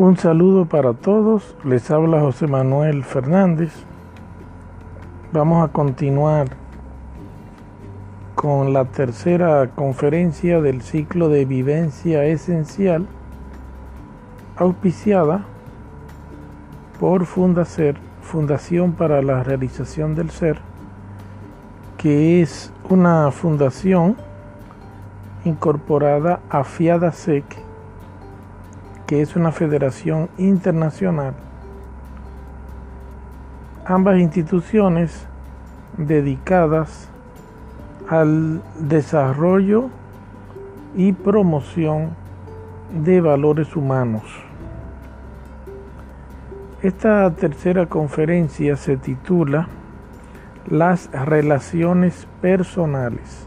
Un saludo para todos, les habla José Manuel Fernández. Vamos a continuar con la tercera conferencia del ciclo de vivencia esencial, auspiciada por Fundacer, Fundación para la Realización del Ser, que es una fundación incorporada a FIADASEC que es una federación internacional. Ambas instituciones dedicadas al desarrollo y promoción de valores humanos. Esta tercera conferencia se titula Las relaciones personales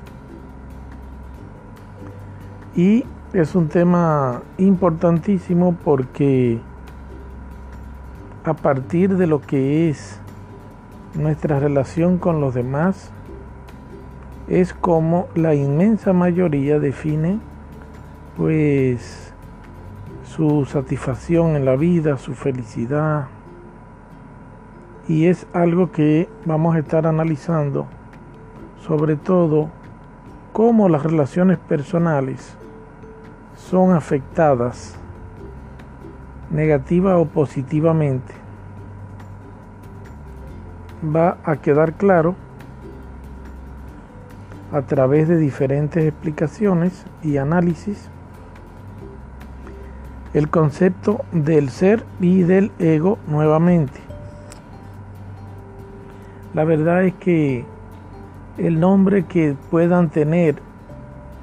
y es un tema importantísimo porque a partir de lo que es nuestra relación con los demás, es como la inmensa mayoría define pues su satisfacción en la vida, su felicidad. Y es algo que vamos a estar analizando, sobre todo cómo las relaciones personales son afectadas negativa o positivamente, va a quedar claro a través de diferentes explicaciones y análisis el concepto del ser y del ego nuevamente. La verdad es que el nombre que puedan tener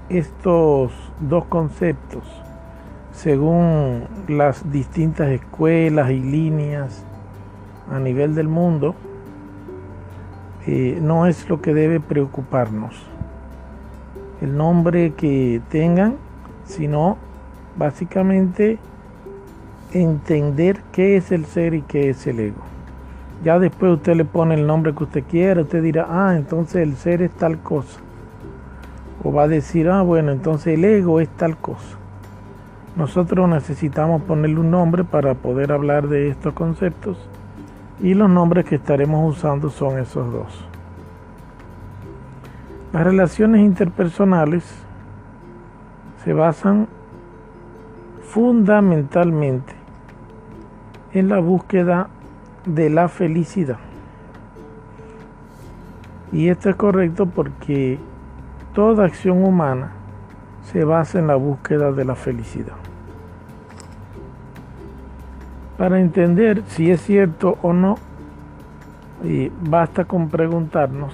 estos dos conceptos según las distintas escuelas y líneas a nivel del mundo, eh, no es lo que debe preocuparnos. El nombre que tengan, sino básicamente entender qué es el ser y qué es el ego. Ya después usted le pone el nombre que usted quiera, usted dirá, ah, entonces el ser es tal cosa o va a decir, ah, bueno, entonces el ego es tal cosa. Nosotros necesitamos ponerle un nombre para poder hablar de estos conceptos y los nombres que estaremos usando son esos dos. Las relaciones interpersonales se basan fundamentalmente en la búsqueda de la felicidad. Y esto es correcto porque Toda acción humana se basa en la búsqueda de la felicidad. Para entender si es cierto o no, basta con preguntarnos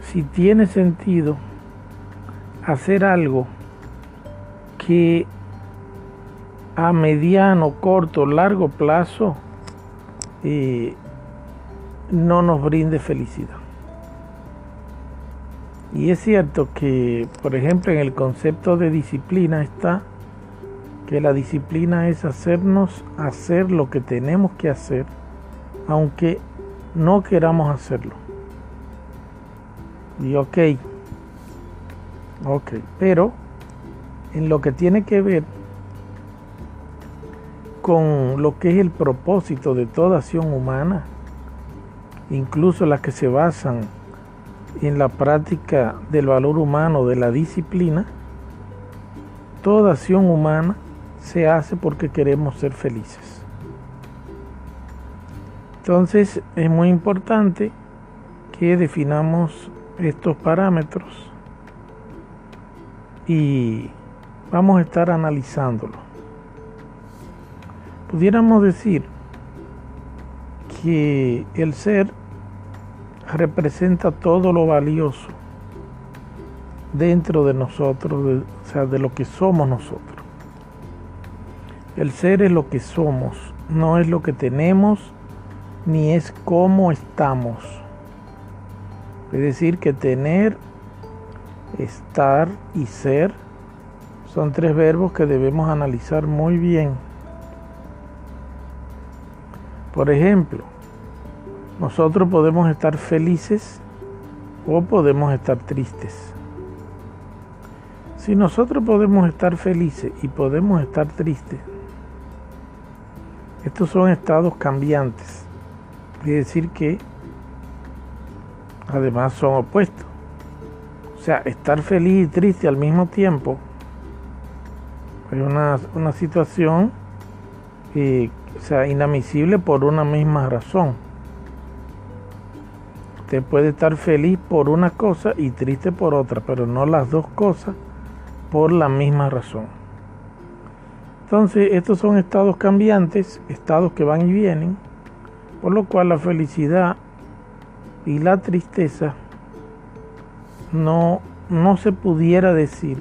si tiene sentido hacer algo que a mediano, corto, largo plazo eh, no nos brinde felicidad. Y es cierto que, por ejemplo, en el concepto de disciplina está que la disciplina es hacernos hacer lo que tenemos que hacer, aunque no queramos hacerlo. Y ok, ok, pero en lo que tiene que ver con lo que es el propósito de toda acción humana, incluso las que se basan en la práctica del valor humano, de la disciplina, toda acción humana se hace porque queremos ser felices. Entonces es muy importante que definamos estos parámetros y vamos a estar analizándolo. Pudiéramos decir que el ser representa todo lo valioso dentro de nosotros, o sea, de lo que somos nosotros. El ser es lo que somos, no es lo que tenemos, ni es cómo estamos. Es decir, que tener, estar y ser son tres verbos que debemos analizar muy bien. Por ejemplo, nosotros podemos estar felices o podemos estar tristes. Si nosotros podemos estar felices y podemos estar tristes, Estos son estados cambiantes. Es decir que además son opuestos. O sea, estar feliz y triste al mismo tiempo es una, una situación eh, o sea, inadmisible por una misma razón. Usted puede estar feliz por una cosa y triste por otra, pero no las dos cosas por la misma razón. Entonces, estos son estados cambiantes, estados que van y vienen, por lo cual la felicidad y la tristeza no, no se pudiera decir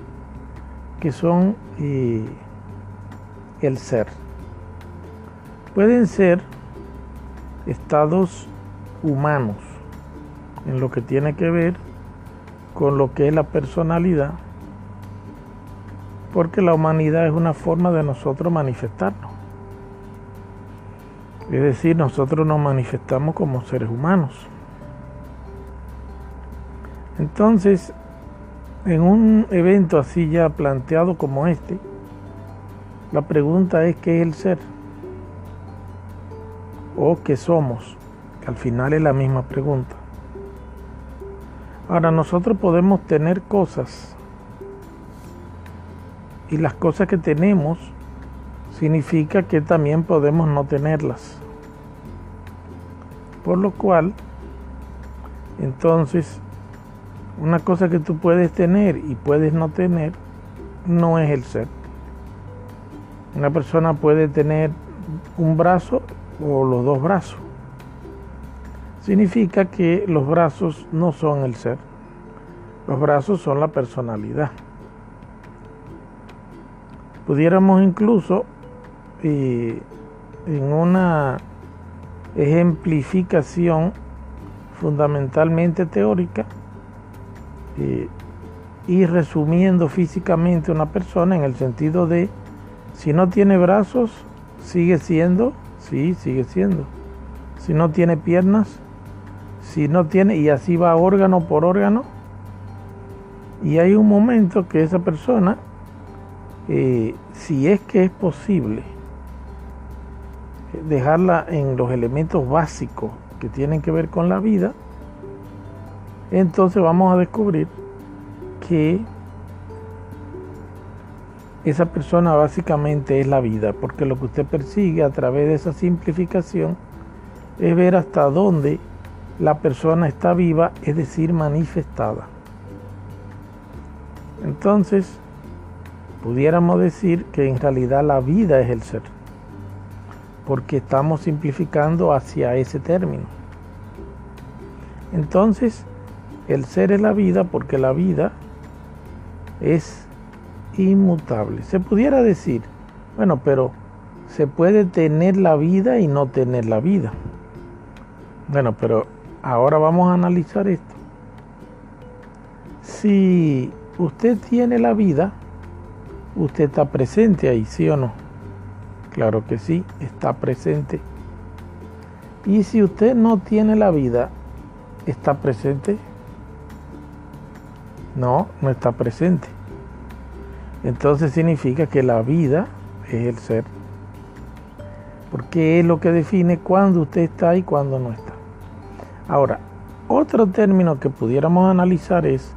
que son eh, el ser. Pueden ser estados humanos en lo que tiene que ver con lo que es la personalidad, porque la humanidad es una forma de nosotros manifestarnos. Es decir, nosotros nos manifestamos como seres humanos. Entonces, en un evento así ya planteado como este, la pregunta es qué es el ser o qué somos, que al final es la misma pregunta. Ahora nosotros podemos tener cosas y las cosas que tenemos significa que también podemos no tenerlas. Por lo cual, entonces, una cosa que tú puedes tener y puedes no tener no es el ser. Una persona puede tener un brazo o los dos brazos. Significa que los brazos no son el ser. Los brazos son la personalidad. Pudiéramos incluso en una ejemplificación fundamentalmente teórica eh, ir resumiendo físicamente una persona en el sentido de si no tiene brazos sigue siendo, sí, sigue siendo. Si no tiene piernas, si no tiene, y así va órgano por órgano. Y hay un momento que esa persona, eh, si es que es posible, dejarla en los elementos básicos que tienen que ver con la vida, entonces vamos a descubrir que esa persona básicamente es la vida, porque lo que usted persigue a través de esa simplificación es ver hasta dónde la persona está viva, es decir, manifestada. Entonces, pudiéramos decir que en realidad la vida es el ser porque estamos simplificando hacia ese término. Entonces, el ser es la vida porque la vida es inmutable. Se pudiera decir, bueno, pero se puede tener la vida y no tener la vida. Bueno, pero ahora vamos a analizar esto. Si usted tiene la vida, usted está presente ahí, ¿sí o no? Claro que sí, está presente. Y si usted no tiene la vida, ¿está presente? No, no está presente. Entonces significa que la vida es el ser. Porque es lo que define cuándo usted está y cuándo no está. Ahora, otro término que pudiéramos analizar es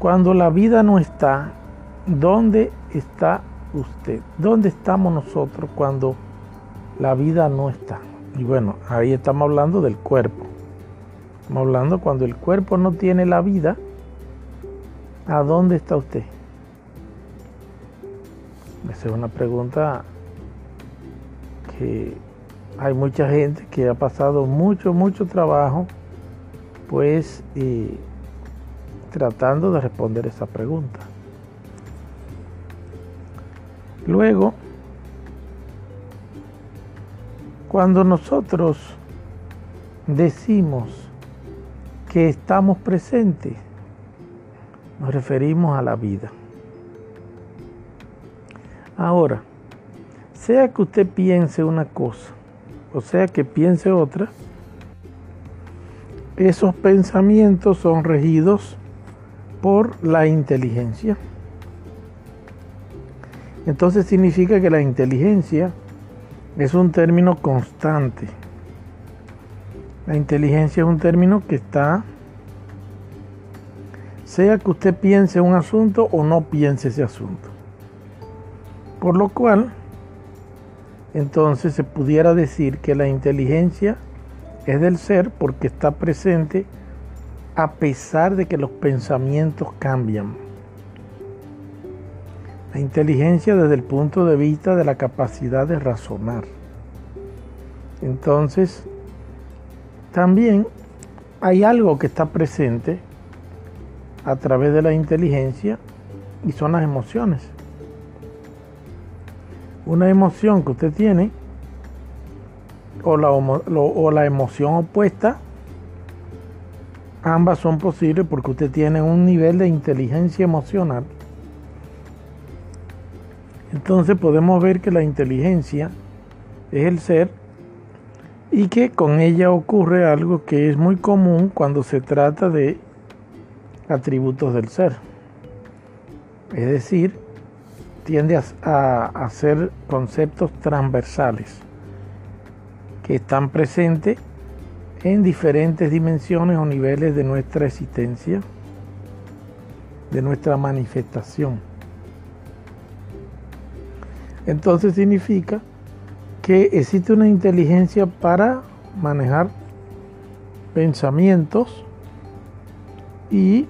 cuando la vida no está, ¿dónde está usted? ¿Dónde estamos nosotros cuando la vida no está? Y bueno, ahí estamos hablando del cuerpo. Estamos hablando cuando el cuerpo no tiene la vida, ¿a dónde está usted? Esa es una pregunta que hay mucha gente que ha pasado mucho, mucho trabajo, pues, tratando de responder esa pregunta. Luego, cuando nosotros decimos que estamos presentes, nos referimos a la vida. Ahora, sea que usted piense una cosa, o sea que piense otra, esos pensamientos son regidos por la inteligencia. Entonces significa que la inteligencia es un término constante. La inteligencia es un término que está, sea que usted piense un asunto o no piense ese asunto. Por lo cual, entonces se pudiera decir que la inteligencia es del ser porque está presente a pesar de que los pensamientos cambian. La inteligencia desde el punto de vista de la capacidad de razonar. Entonces, también hay algo que está presente a través de la inteligencia y son las emociones. Una emoción que usted tiene o la, o la emoción opuesta, ambas son posibles porque usted tiene un nivel de inteligencia emocional entonces podemos ver que la inteligencia es el ser y que con ella ocurre algo que es muy común cuando se trata de atributos del ser. Es decir, tiende a, a, ser conceptos transversales que están presentes en diferentes dimensiones o niveles de nuestra existencia, de nuestra manifestación. Entonces significa que existe una inteligencia para manejar pensamientos y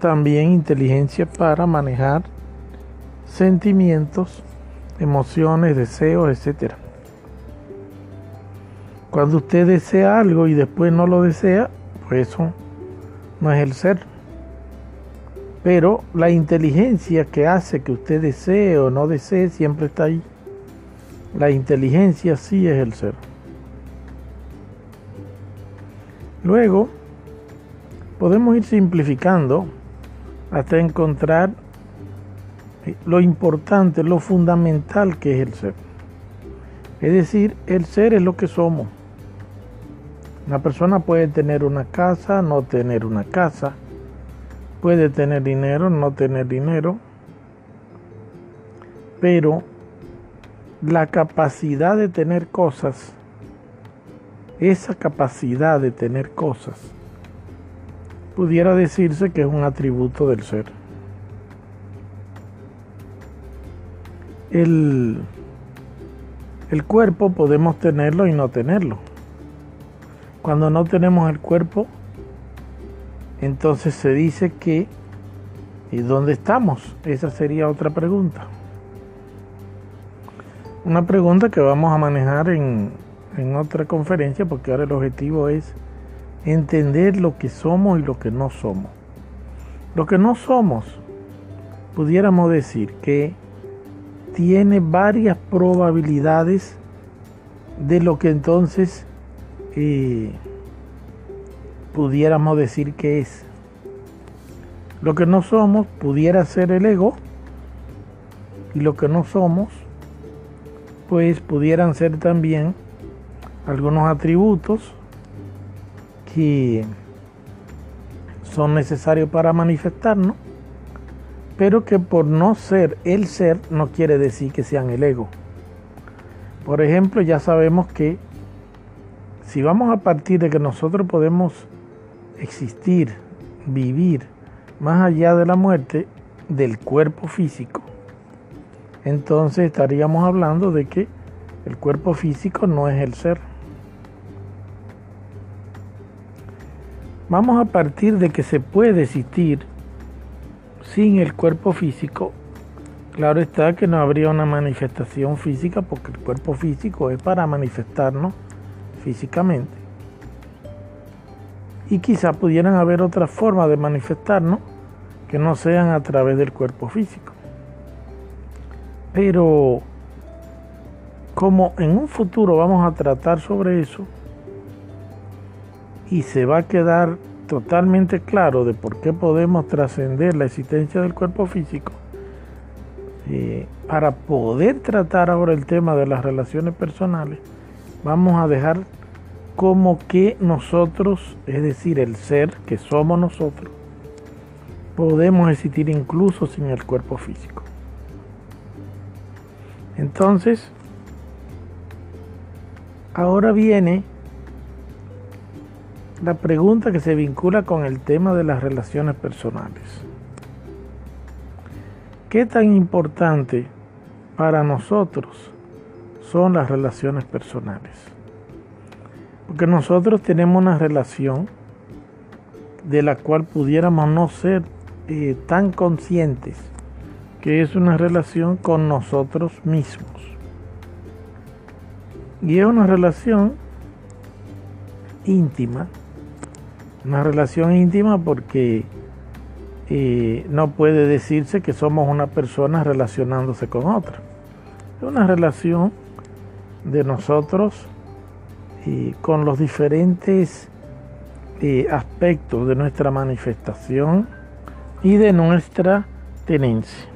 también inteligencia para manejar sentimientos, emociones, deseos, etc. Cuando usted desea algo y después no lo desea, pues eso no es el ser. Pero la inteligencia que hace que usted desee o no desee siempre está ahí. La inteligencia sí es el ser. Luego, podemos ir simplificando hasta encontrar lo importante, lo fundamental que es el ser. Es decir, el ser es lo que somos. Una persona puede tener una casa, no tener una casa Puede tener dinero, no tener dinero, pero la capacidad de tener cosas, esa capacidad de tener cosas, pudiera decirse que es un atributo del ser. El, el cuerpo podemos tenerlo y no tenerlo. Cuando no tenemos el cuerpo, entonces se dice que, ¿y dónde estamos? Esa sería otra pregunta. Una pregunta que vamos a manejar en, en otra conferencia porque ahora el objetivo es entender lo que somos y lo que no somos. Lo que no somos, pudiéramos decir que tiene varias probabilidades de lo que entonces eh, pudiéramos decir que es. Lo que no somos pudiera ser el ego y lo que no somos pues pudieran ser también algunos atributos que son necesarios para manifestarnos, pero que por no ser el ser no quiere decir que sean el ego. Por ejemplo, ya sabemos que si vamos a partir de que nosotros podemos existir, vivir más allá de la muerte del cuerpo físico, entonces estaríamos hablando de que el cuerpo físico no es el ser. Vamos a partir de que se puede existir sin el cuerpo físico. Claro está que no habría una manifestación física porque el cuerpo físico es para manifestarnos físicamente y quizá pudieran haber otras formas de manifestarnos que no sean a través del cuerpo físico. Pero como en un futuro vamos a tratar sobre eso y se va a quedar totalmente claro de por qué podemos trascender la existencia del cuerpo físico, eh, para poder tratar ahora el tema de las relaciones personales, vamos a dejar como que nosotros, es decir, el ser que somos nosotros, podemos existir incluso sin el cuerpo físico. Entonces, Ahora viene la pregunta que se vincula con el tema de las relaciones personales. ¿Qué tan importante para nosotros son las relaciones personales? Porque nosotros tenemos una relación de la cual pudiéramos no ser eh, tan conscientes que es una relación con nosotros mismos. Y es una relación íntima, una relación íntima porque eh, no puede decirse que somos una persona relacionándose con otra. Es una relación de nosotros y con los diferentes eh, aspectos de nuestra manifestación y de nuestra tenencia.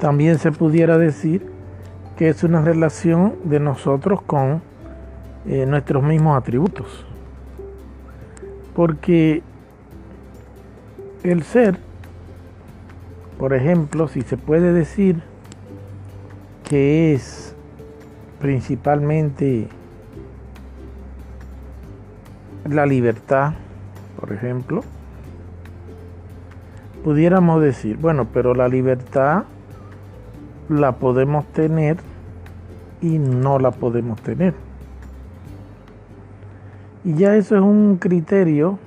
También se pudiera decir que es una relación de nosotros con eh, nuestros mismos atributos. Porque el ser, por ejemplo, si se puede decir que es principalmente la libertad, por ejemplo, pudiéramos decir, bueno, pero la libertad la podemos tener y no la podemos tener. Y ya eso es un criterio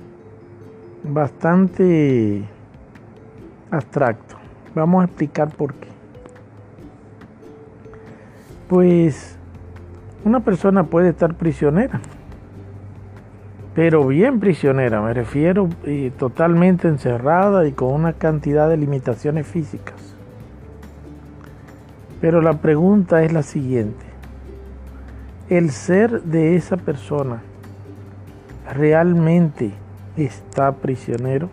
bastante abstracto. Vamos a explicar por qué. Pues una persona puede estar prisionera, pero bien prisionera, me refiero eh, totalmente encerrada y con una cantidad de limitaciones físicas. Pero la pregunta es la siguiente. ¿El ser de esa persona realmente está prisionero?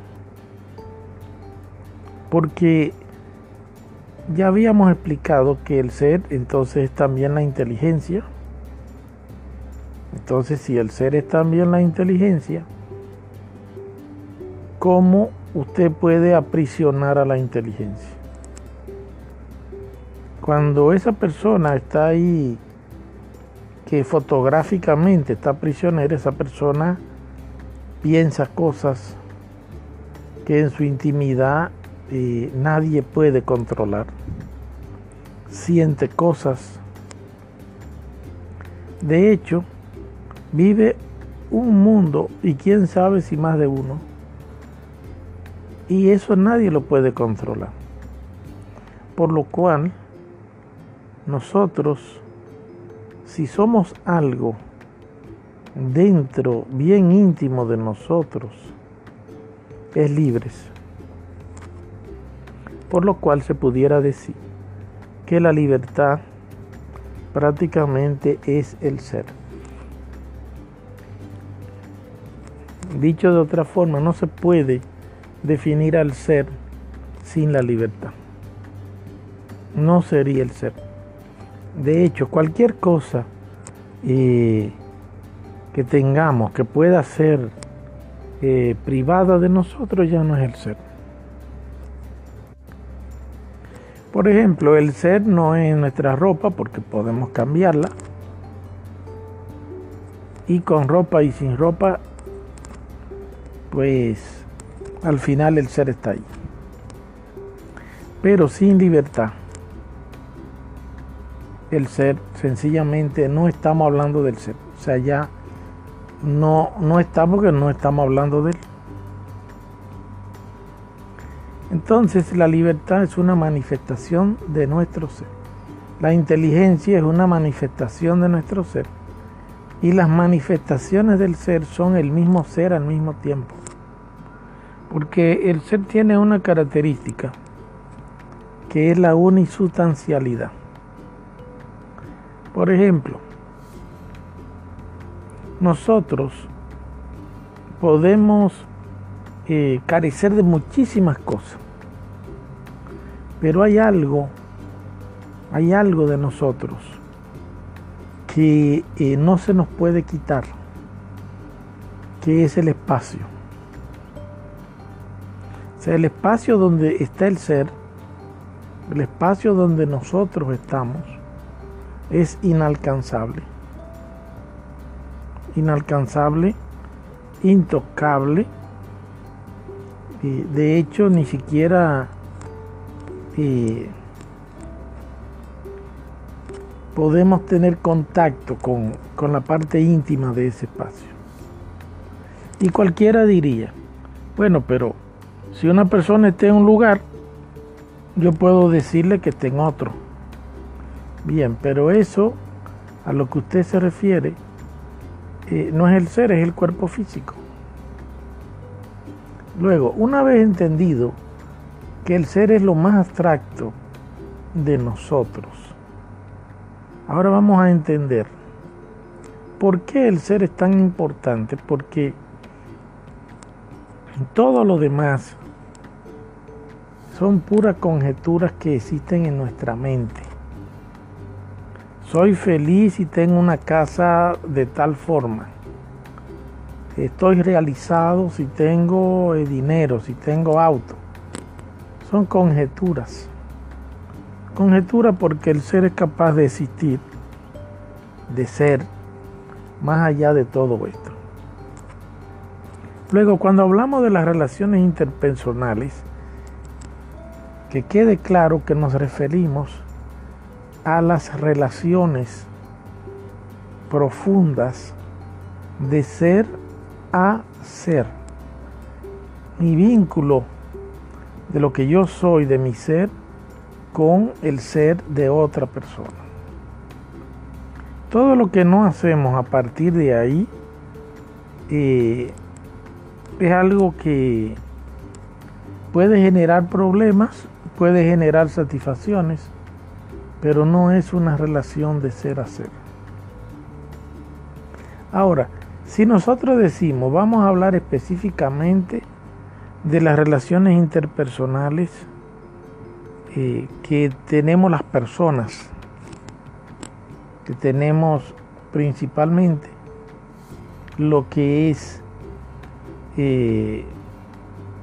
Porque ya habíamos explicado que el ser entonces es también la inteligencia. Entonces si el ser es también la inteligencia, ¿cómo usted puede aprisionar a la inteligencia? Cuando esa persona está ahí, que fotográficamente está prisionera, esa persona piensa cosas que en su intimidad eh, nadie puede controlar, siente cosas. De hecho, vive un mundo y quién sabe si más de uno. Y eso nadie lo puede controlar. Por lo cual, nosotros, si somos algo dentro, bien íntimo de nosotros, es libres. Por lo cual se pudiera decir que la libertad prácticamente es el ser. Dicho de otra forma, no se puede definir al ser sin la libertad. No sería el ser. De hecho, cualquier cosa eh, que tengamos que pueda ser eh, privada de nosotros ya no es el ser. Por ejemplo, el ser no es nuestra ropa porque podemos cambiarla. Y con ropa y sin ropa, pues al final el ser está ahí. Pero sin libertad el ser, sencillamente no estamos hablando del ser. O sea, ya no, no estamos porque no estamos hablando de él. Entonces la libertad es una manifestación de nuestro ser. La inteligencia es una manifestación de nuestro ser. Y las manifestaciones del ser son el mismo ser al mismo tiempo. Porque el ser tiene una característica que es la unisustancialidad. Por ejemplo, nosotros podemos eh, carecer de muchísimas cosas, pero hay algo, hay algo de nosotros que eh, no se nos puede quitar, que es el espacio. O sea, el espacio donde está el ser, el espacio donde nosotros estamos, es inalcanzable. Inalcanzable, intocable. De hecho, ni siquiera podemos tener contacto con, con la parte íntima de ese espacio. Y cualquiera diría, bueno, pero si una persona está en un lugar, yo puedo decirle que está en otro. Bien, pero eso a lo que usted se refiere eh, no es el ser, es el cuerpo físico. Luego, una vez entendido que el ser es lo más abstracto de nosotros, ahora vamos a entender por qué el ser es tan importante, porque todo lo demás son puras conjeturas que existen en nuestra mente. Soy feliz y tengo una casa de tal forma. Estoy realizado si tengo eh, dinero, si tengo auto. Son conjeturas. Conjetura porque el ser es capaz de existir, de ser, más allá de todo esto. Luego, cuando hablamos de las relaciones interpersonales, que quede claro que nos referimos a las relaciones profundas de ser a ser. Mi vínculo de lo que yo soy, de mi ser, con el ser de otra persona. Todo lo que no hacemos a partir de ahí eh, es algo que puede generar problemas, puede generar satisfacciones, pero no es una relación de ser a ser. Ahora, si nosotros decimos, vamos a hablar específicamente de las relaciones interpersonales eh, que tenemos las personas, que tenemos principalmente lo que es eh,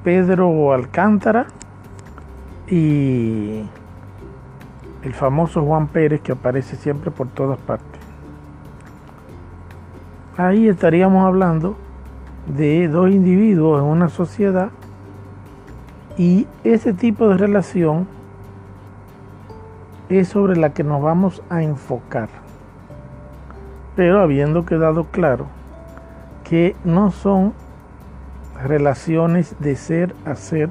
Pedro Alcántara y el famoso Juan Pérez que aparece siempre por todas partes. Ahí estaríamos hablando de dos individuos en una sociedad y ese tipo de relación es sobre la que nos vamos a enfocar. Pero habiendo quedado claro que no son relaciones de ser a ser,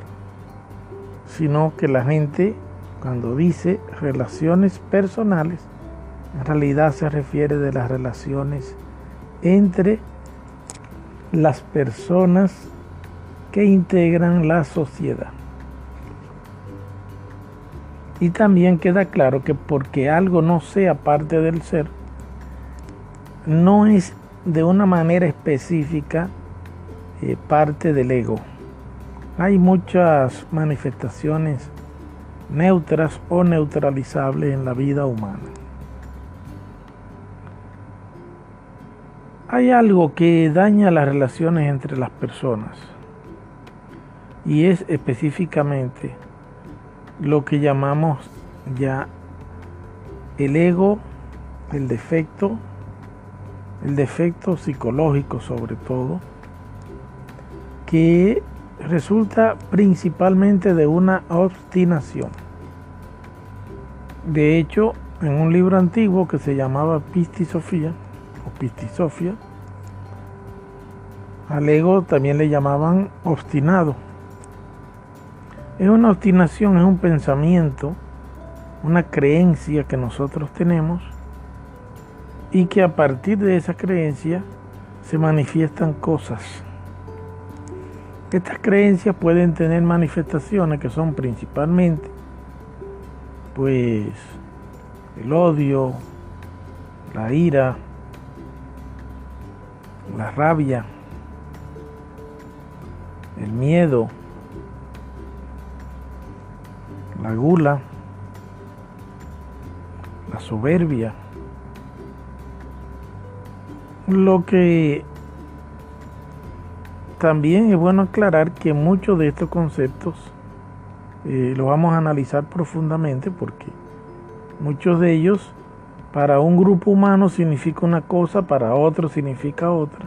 sino que la gente cuando dice relaciones personales, en realidad se refiere de las relaciones entre las personas que integran la sociedad. Y también queda claro que porque algo no sea parte del ser, no es de una manera específica eh, parte del ego. Hay muchas manifestaciones neutras o neutralizables en la vida humana. Hay algo que daña las relaciones entre las personas y es específicamente lo que llamamos ya el ego, el defecto, el defecto psicológico sobre todo, que resulta principalmente de una obstinación. De hecho, en un libro antiguo que se llamaba Pistisofía o Pistisofia, al ego también le llamaban obstinado. Es una obstinación, es un pensamiento, una creencia que nosotros tenemos y que a partir de esa creencia se manifiestan cosas estas creencias pueden tener manifestaciones que son principalmente pues el odio, la ira, la rabia, el miedo, la gula, la soberbia. Lo que también es bueno aclarar que muchos de estos conceptos eh, los vamos a analizar profundamente porque muchos de ellos Para un grupo humano significa una cosa, para otro significa otra.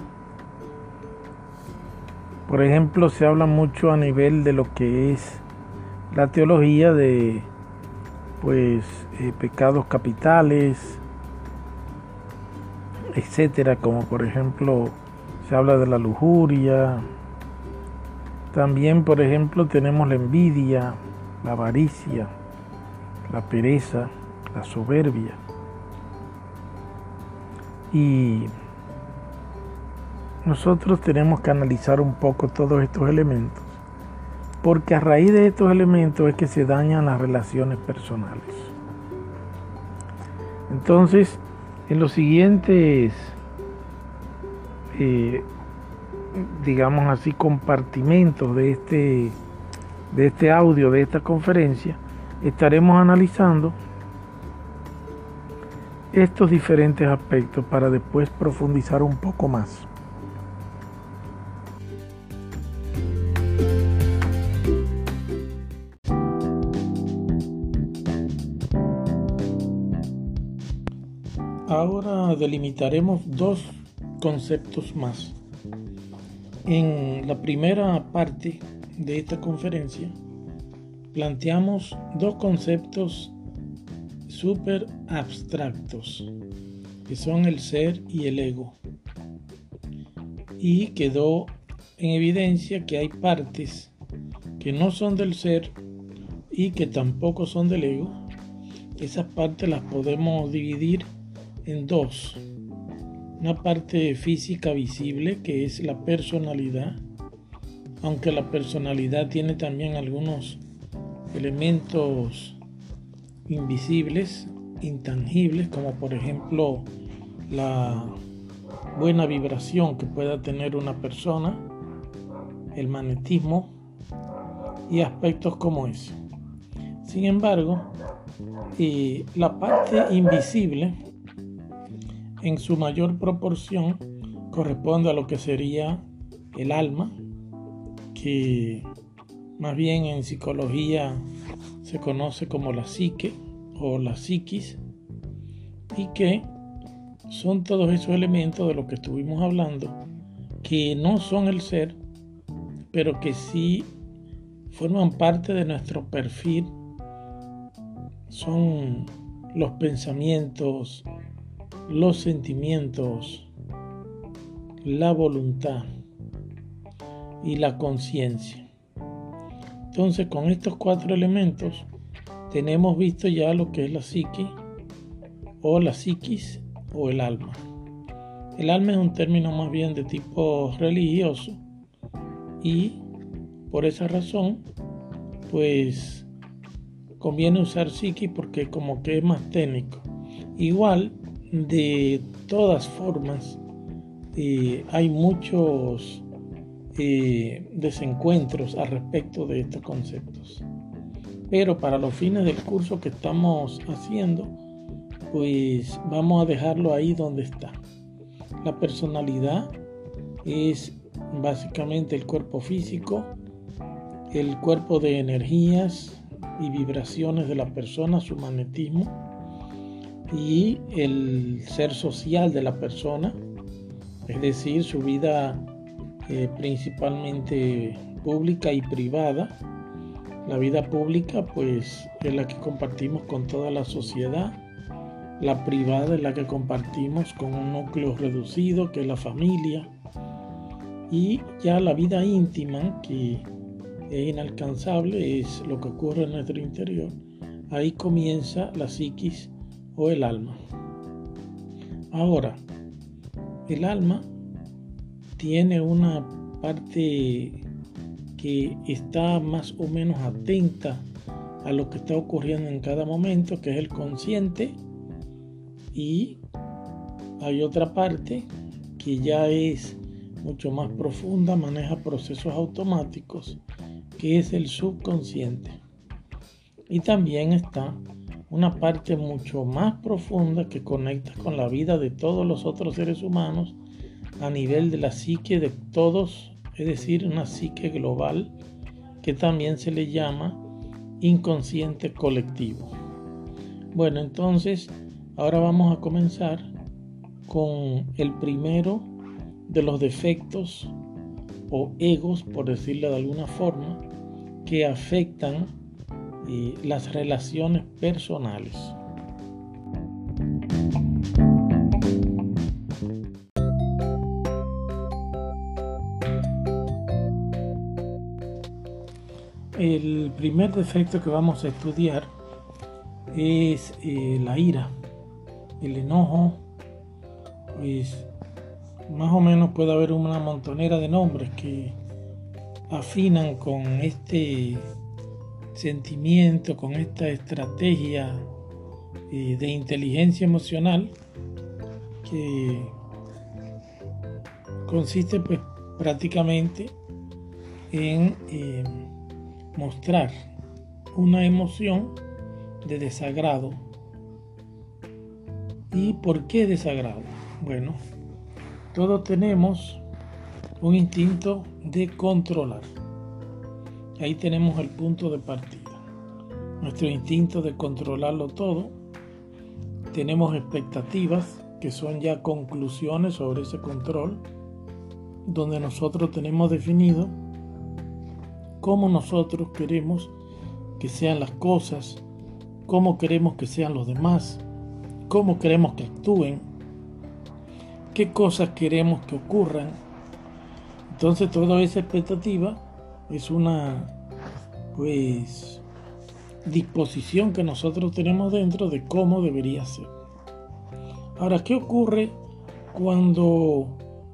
Por ejemplo, se habla mucho a nivel de lo que es la teología de pues eh, pecados capitales, etcétera, como por ejemplo se habla de la lujuria. También, por ejemplo, tenemos la envidia, la avaricia, la pereza, la soberbia. Y nosotros tenemos que analizar un poco todos estos elementos, porque a raíz de estos elementos es que se dañan las relaciones personales. Entonces, en los siguientes, eh, digamos así, compartimentos de este, de este audio, de esta conferencia, estaremos analizando estos diferentes aspectos para después profundizar un poco más. Ahora delimitaremos dos conceptos más. En la primera parte de esta conferencia planteamos dos conceptos súper abstractos, que son el ser y el ego. Y quedó en evidencia que hay partes que no son del ser y que tampoco son del ego. Esas partes las podemos dividir en dos. Una parte física visible que es la personalidad, aunque la personalidad tiene también algunos elementos invisibles, intangibles, como por ejemplo la buena vibración que pueda tener una persona, el magnetismo y aspectos como ese. Sin embargo, eh, la parte invisible en su mayor proporción corresponde a lo que sería el alma, que más bien en psicología se conoce como la psique o la psiquis y que son todos esos elementos de los que estuvimos hablando que no son el ser pero que sí forman parte de nuestro perfil. Son los pensamientos los sentimientos la voluntad y la conciencia entonces, con estos cuatro elementos, tenemos visto ya lo que es la psique o la psiquis o el alma. El alma es un término más bien de tipo religioso y por esa razón, pues conviene usar psiquis porque como que es más técnico. Igual, de todas formas, eh, hay muchos eh, desencuentros al respecto de estos conceptos. Pero para los fines del curso que estamos haciendo, pues vamos a dejarlo ahí donde está. La personalidad es básicamente el cuerpo físico, el cuerpo de energías y vibraciones de la persona, su magnetismo y el ser social de la persona, es decir, su vida eh, principalmente pública y privada. La vida pública pues es la que compartimos con toda la sociedad. La privada es la que compartimos con un núcleo reducido que es la familia. Y ya la vida íntima que es inalcanzable es lo que ocurre en nuestro interior. Ahí comienza la psiquis o el alma. Ahora, el alma tiene una parte que está más o menos atenta a lo que está ocurriendo en cada momento, que es el consciente, y hay otra parte que ya es mucho más profunda, maneja procesos automáticos, que es el subconsciente. Y también está una parte mucho más profunda que conecta con la vida de todos los otros seres humanos a nivel de la psique de todos, es decir, una psique global que también se le llama inconsciente colectivo. Bueno, entonces Ahora vamos a comenzar con el primero de los defectos o egos, por decirlo de alguna forma, que afectan eh, las relaciones personales. El primer defecto que vamos a estudiar es eh, la ira el enojo, pues más o menos puede haber una montonera de nombres que afinan con este sentimiento, con esta estrategia eh, de inteligencia emocional que consiste pues prácticamente en eh, mostrar una emoción de desagrado ¿Y por qué desagrado? Bueno, todos tenemos un instinto de controlar. Ahí tenemos el punto de partida. Nuestro instinto de controlarlo todo. Tenemos expectativas que son ya conclusiones sobre ese control, donde nosotros tenemos definido cómo nosotros queremos que sean las cosas, cómo queremos que sean los demás, cómo queremos que actúen, qué cosas queremos que ocurran. Entonces toda esa expectativa es una pues disposición que nosotros tenemos dentro de cómo debería ser. Ahora, ¿qué ocurre cuando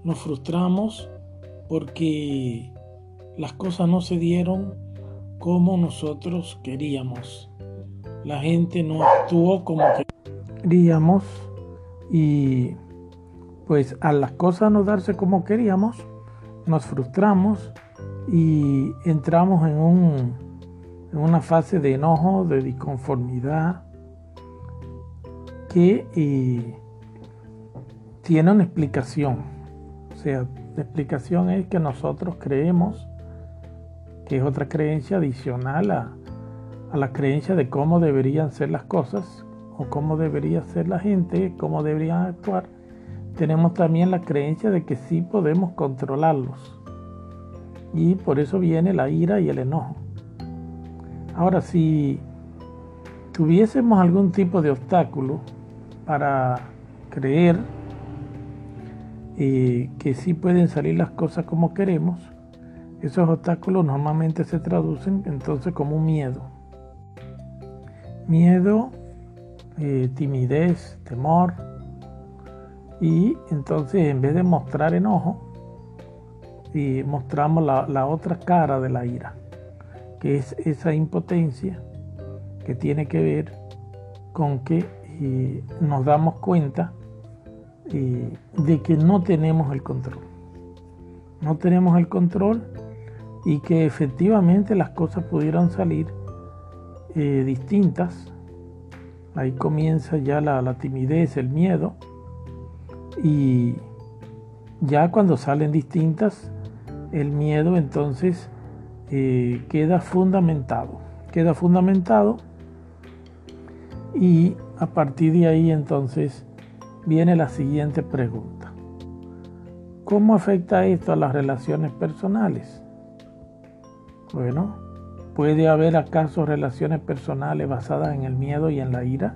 nos frustramos porque las cosas no se dieron como nosotros queríamos? La gente no actuó como que queríamos y pues a las cosas no darse como queríamos, nos frustramos y entramos en, un, en una fase de enojo, de disconformidad, que eh, tiene una explicación. O sea, la explicación es que nosotros creemos, que es otra creencia adicional a, a la creencia de cómo deberían ser las cosas, o cómo debería ser la gente, cómo deberían actuar, tenemos también la creencia de que sí podemos controlarlos. Y por eso viene la ira y el enojo. Ahora, si tuviésemos algún tipo de obstáculo para creer eh, que sí pueden salir las cosas como queremos, esos obstáculos normalmente se traducen entonces como un miedo. Miedo eh, timidez, temor. Y entonces en vez de mostrar enojo, y mostramos la, otra cara de la ira, que es esa impotencia que tiene que ver con que eh, nos damos cuenta eh, de que no tenemos el control. No tenemos el control y que efectivamente las cosas pudieran salir distintas Ahí comienza ya la, timidez, el miedo. Y ya cuando salen distintas, el miedo entonces eh, queda fundamentado. Queda fundamentado y a partir de ahí entonces viene la siguiente pregunta. ¿Cómo afecta esto a las relaciones personales? Bueno, ¿Puede haber acaso relaciones personales basadas en el miedo y en la ira?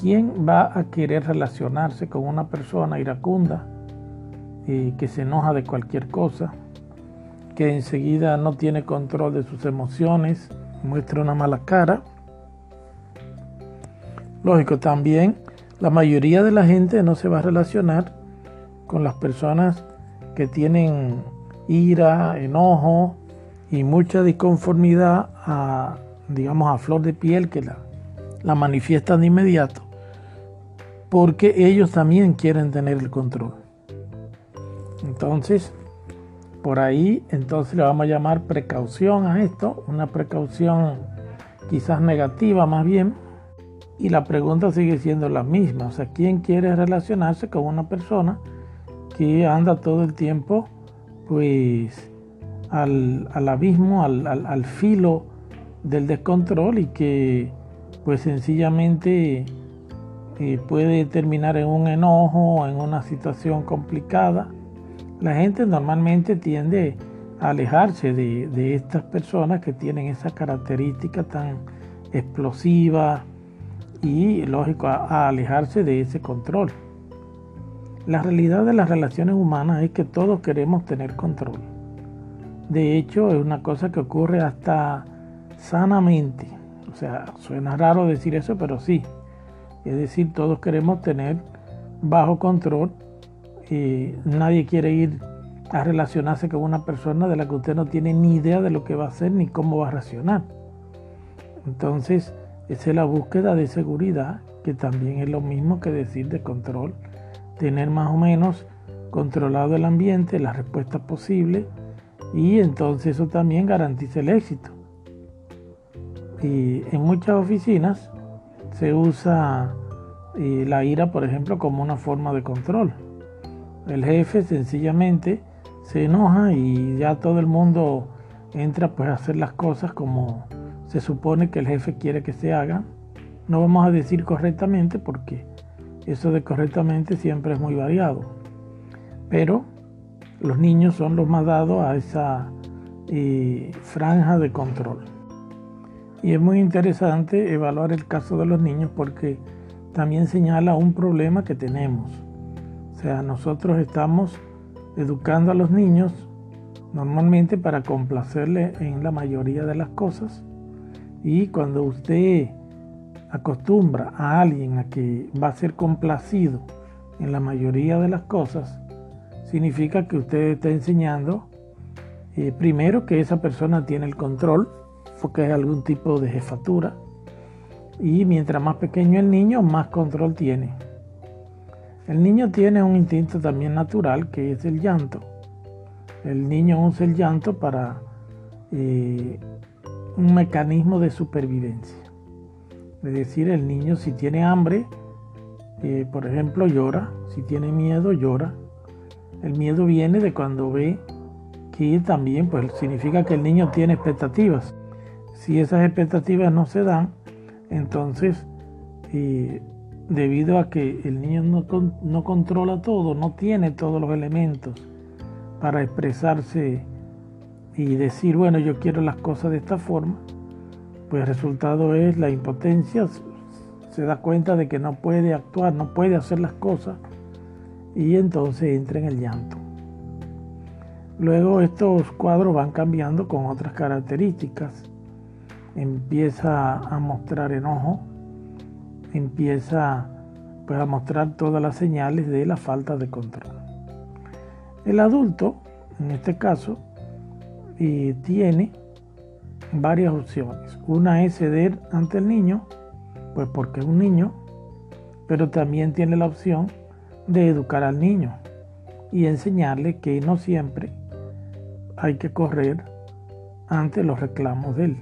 ¿Quién va a querer relacionarse con una persona iracunda que se enoja de cualquier cosa, que enseguida no tiene control de sus emociones, muestra una mala cara? Lógico, también la mayoría de la gente no se va a relacionar con las personas que tienen ira, enojo, y mucha disconformidad a, digamos, a flor de piel que la, la manifiestan de inmediato, porque ellos también quieren tener el control. Entonces, por ahí, entonces le vamos a llamar precaución a esto, una precaución quizás negativa más bien, y la pregunta sigue siendo la misma, o sea, ¿quién quiere relacionarse con una persona que anda todo el tiempo, pues, al, abismo, al, filo del descontrol y que pues sencillamente eh, puede terminar en un enojo o en una situación complicada. La gente normalmente tiende a alejarse de, estas personas que tienen esa característica tan explosiva y lógico a alejarse de ese control. La realidad de las relaciones humanas es que todos queremos tener control. De hecho, es una cosa que ocurre hasta sanamente. O sea, suena raro decir eso, pero sí. Es decir, todos queremos tener bajo control. Y nadie quiere ir a relacionarse con una persona de la que usted no tiene ni idea de lo que va a hacer ni cómo va a reaccionar. Entonces, esa es la búsqueda de seguridad, que también es lo mismo que decir de control tener más o menos controlado el ambiente, las respuestas posibles y entonces eso también garantiza el éxito. Y en muchas oficinas se usa eh, la ira, por ejemplo, como una forma de control. El jefe sencillamente se enoja y ya todo el mundo entra pues a hacer las cosas como se supone que el jefe quiere que se hagan. No vamos a decir correctamente porque eso de correctamente siempre es muy variado. Pero los niños son los más dados a esa eh, franja de control. Y es muy interesante evaluar el caso de los niños porque también señala un problema que tenemos. Sea, nosotros estamos educando a los niños normalmente para complacerle en la mayoría de las cosas. Y cuando usted acostumbra a alguien a que va a ser complacido en la mayoría de las cosas, significa que usted está enseñando eh, primero que esa persona tiene el control, porque es algún tipo de jefatura, y mientras más pequeño el niño, más control tiene. El niño tiene un instinto también natural que es el llanto. El niño usa el llanto para eh, un mecanismo de supervivencia. Es decir, el niño si tiene hambre, eh, por ejemplo, llora. Si tiene miedo, llora. El miedo viene de cuando ve que también pues, significa que el niño tiene expectativas. Si esas expectativas no se dan, entonces, eh, debido a que el niño no, no controla todo, no tiene todos los elementos para expresarse y decir, bueno, yo quiero las cosas de esta forma, pues el resultado es la impotencia, se da cuenta de que no puede actuar, no puede hacer las cosas y entonces entra en el llanto. Luego estos cuadros van cambiando con otras características. Empieza a mostrar enojo, empieza pues, a mostrar todas las señales de la falta de control. El adulto, en este caso, eh, tiene varias opciones. Una es ceder ante el niño, pues porque es un niño, pero también tiene la opción de educar al niño y enseñarle que no siempre hay que correr ante los reclamos de él.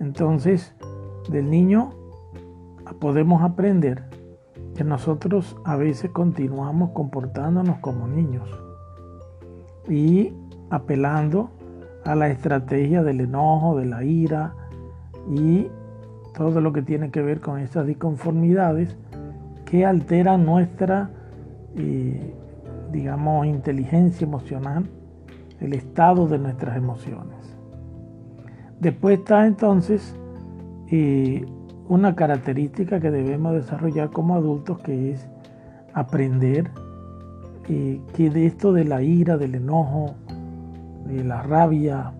Entonces, del niño podemos aprender que nosotros a veces continuamos comportándonos como niños y apelando a la estrategia del enojo, de la ira y todo lo que tiene que ver con esas disconformidades que alteran nuestra, eh, digamos, inteligencia emocional, el estado de nuestras emociones. Después está entonces eh, una característica que debemos desarrollar como adultos que es aprender eh, que de esto de la ira, del enojo, la rabia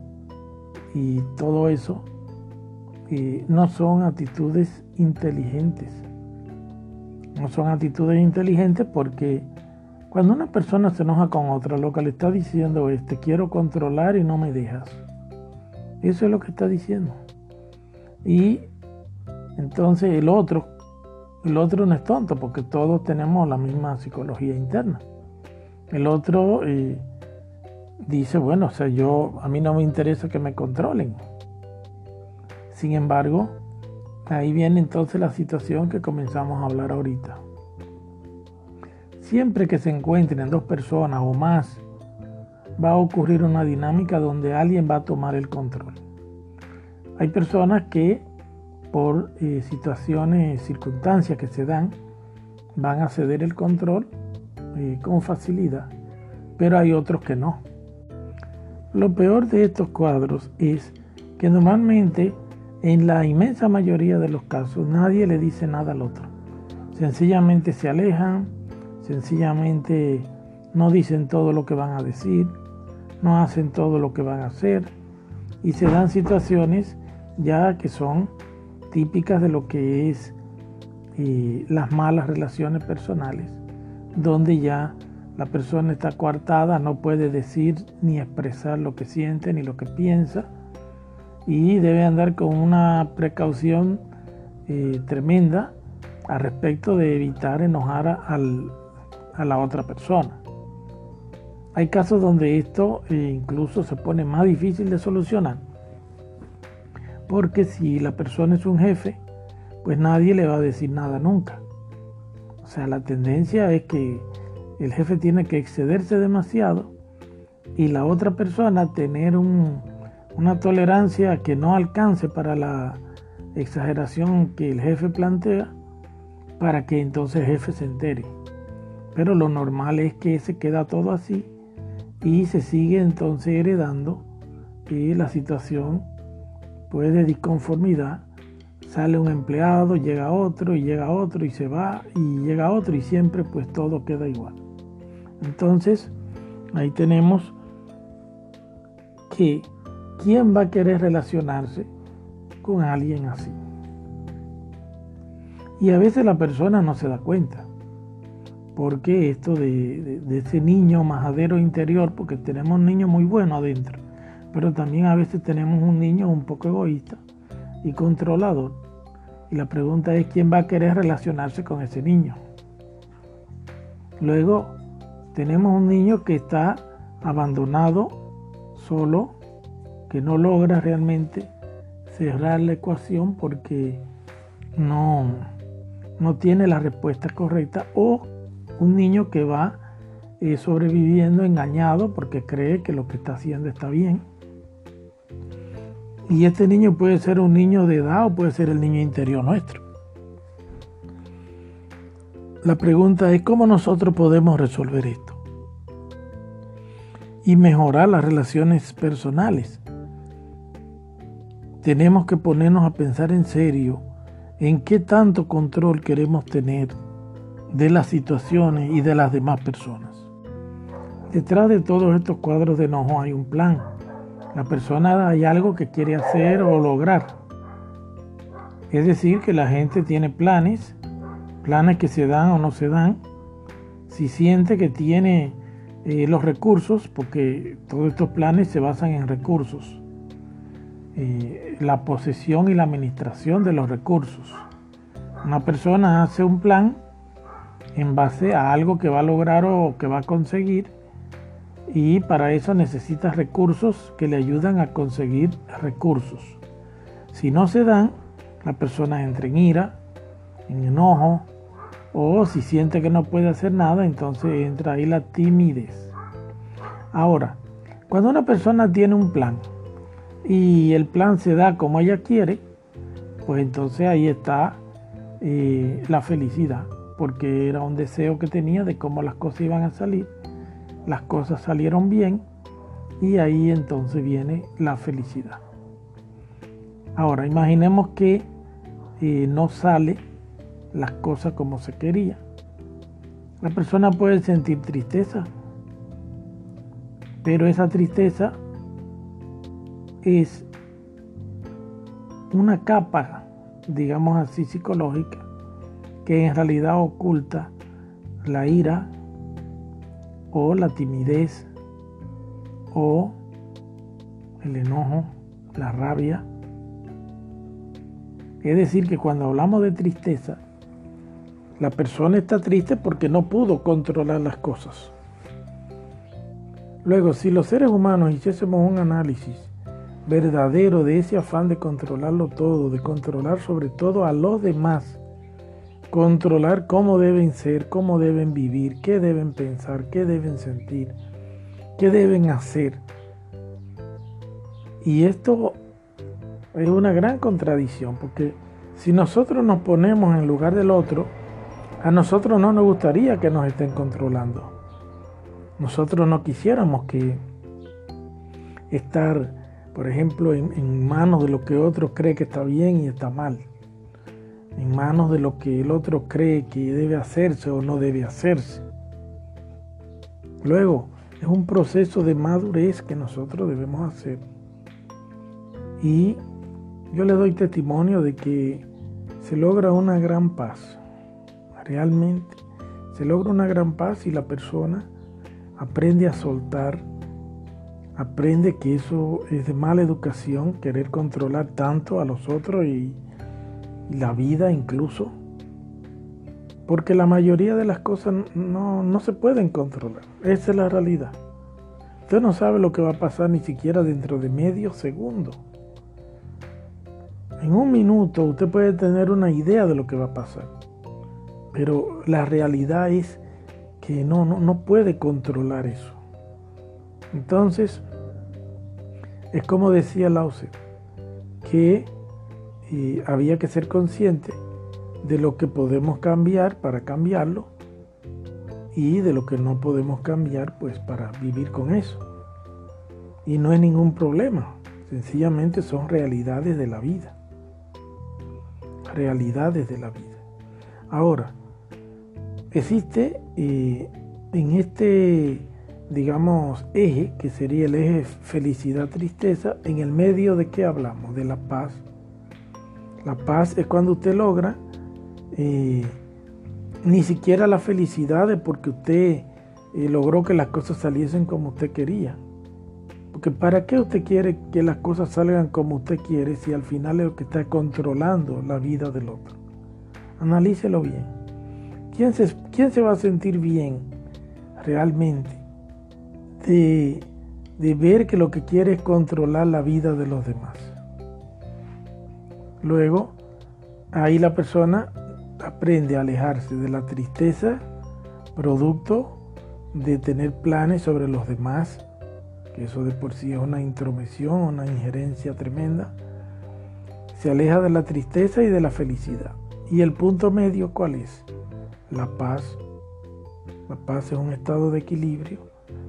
y todo eso no son actitudes inteligentes. No son actitudes inteligentes porque cuando una persona se enoja con otra, lo que le está diciendo es, te quiero controlar y no me dejas. Eso es lo que está diciendo. Y entonces el otro, el otro no es tonto porque todos tenemos la misma psicología interna. El otro eh, dice, bueno, o sea, yo a mí no me interesa que me controlen. Sin embargo, ahí viene entonces la situación que comenzamos a hablar ahorita. Siempre que se encuentren dos personas o más, va a ocurrir una dinámica donde alguien va a tomar el control. Hay personas que por eh, situaciones, circunstancias que se dan, van a ceder el control eh, con facilidad, pero hay otros que no. Lo peor de estos cuadros es que normalmente en la inmensa mayoría de los casos nadie le dice nada al otro. Sencillamente se alejan, sencillamente no dicen todo lo que van a decir, no hacen todo lo que van a hacer y se dan situaciones ya que son típicas de lo que es eh, las malas relaciones personales, donde ya la persona está coartada, no puede decir ni expresar lo que siente ni lo que piensa y debe andar con una precaución eh, tremenda al respecto de evitar enojar a la otra persona. Hay casos donde esto eh, incluso se pone más difícil de solucionar, porque si la persona es un jefe, pues nadie le va a decir nada nunca. O sea, la tendencia es que el jefe tiene que excederse demasiado y la otra persona tener una tolerancia que no alcance para la exageración que el jefe plantea para que entonces el jefe se entere. Pero lo normal es que se queda todo así y se sigue entonces heredando y la situación pues de disconformidad sale un empleado llega otro y llega otro y se va y llega otro y siempre pues todo queda igual. Entonces ahí tenemos que quién va a querer relacionarse con alguien así y a veces la persona no se da cuenta porque esto de, ese niño majadero interior, porque tenemos un niño muy bueno adentro, pero también a veces tenemos un niño un poco egoísta y controlador. Y la pregunta es quién va a querer relacionarse con ese niño. Luego tenemos un niño que está abandonado, solo, que no logra realmente cerrar la ecuación porque no, no tiene la respuesta correcta o un niño que va eh, sobreviviendo engañado porque cree que lo que está haciendo está bien. Y este niño puede ser un niño de edad o puede ser el niño interior nuestro. La pregunta es cómo nosotros podemos resolver esto y mejorar las relaciones personales. Tenemos que ponernos a pensar en serio en qué tanto control queremos tener de las situaciones y de las demás personas. Detrás de todos estos cuadros de enojo hay un plan. La persona hay algo que quiere hacer o lograr. Es decir, que la gente tiene planes, planes que se dan o no se dan. Si siente que tiene eh, los recursos, porque todos estos planes se basan en recursos. Eh, la posesión y la administración de los recursos. Una persona hace un plan en base a algo que va a lograr o que va a conseguir y para eso necesita recursos que le ayudan a conseguir recursos. Si no se dan, la persona entra en ira, en enojo o si siente que no puede hacer nada, entonces entra ahí la timidez. Ahora, cuando una persona tiene un plan y el plan se da como ella quiere, pues entonces ahí está eh, la felicidad porque era un deseo que tenía de cómo las cosas iban a salir. Las cosas salieron bien y ahí entonces viene la felicidad. Ahora, imaginemos que eh, no sale las cosas como se quería. La persona puede sentir tristeza, pero esa tristeza es una capa, digamos así, psicológica que en realidad oculta la ira o la timidez o el enojo, la rabia. Es decir, que cuando hablamos de tristeza, la persona está triste porque no pudo controlar las cosas. Luego, si los seres humanos hiciésemos un análisis verdadero de ese afán de controlarlo todo, de controlar sobre todo a los demás, controlar cómo deben ser, cómo deben vivir, qué deben pensar, qué deben sentir, qué deben hacer. Y esto es una gran contradicción porque Si nosotros nos ponemos en lugar del otro, a nosotros no nos gustaría que nos estén controlando. Nosotros no quisiéramos que estar, por ejemplo, en, manos de lo que otro cree que está bien y está mal. En manos de lo que el otro cree que debe hacerse o no debe hacerse. Luego, es un proceso de madurez que nosotros debemos hacer. Y yo le doy testimonio de que se logra una gran paz. Realmente se logra una gran paz y la persona aprende a soltar, aprende que eso es de mala educación, querer controlar tanto a los otros y, la vida incluso, porque la mayoría de las cosas no, no se pueden controlar, esa es la realidad. Usted no sabe lo que va a pasar ni siquiera dentro de medio segundo. En un minuto usted puede tener una idea de lo que va a pasar, pero la realidad es que no, no, puede controlar eso. Entonces, es como decía Lause, que eh, había que ser consciente de lo que podemos cambiar para cambiarlo y de lo que no podemos cambiar pues para vivir con eso. Y no es ningún problema, sencillamente son realidades de la vida. Realidades de la vida. Ahora, existe eh, en este, digamos, eje, que sería el eje felicidad-tristeza, en el medio de qué hablamos, de la paz. La paz es cuando usted logra eh, ni siquiera la felicidad de porque usted eh, logró que las cosas saliesen como usted quería. Porque ¿para qué usted quiere que las cosas salgan como usted quiere si al final es lo que está controlando la vida del otro? Analícelo bien. ¿Quién se, va a sentir bien realmente de, de ver que lo que quiere es controlar la vida de los demás? Luego, ahí la persona aprende a alejarse de la tristeza, producto de tener planes sobre los demás, que eso de por sí es una intromisión, una injerencia tremenda. Se aleja de la tristeza y de la felicidad. ¿Y el punto medio cuál es? la paz. La paz es un estado de equilibrio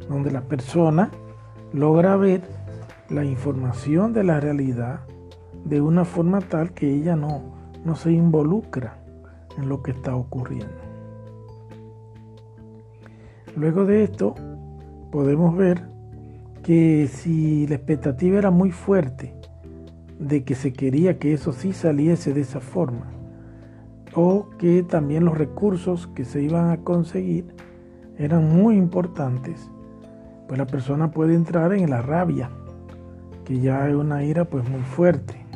donde la persona logra ver la información de la realidad de una forma tal que ella no, no se involucra en lo que está ocurriendo. Luego de esto, podemos ver que si la expectativa era muy fuerte de que se quería que eso sí saliese de esa forma, o que también los recursos que se iban a conseguir eran muy importantes, pues la persona puede entrar en la rabia, que ya es una ira pues muy fuerte.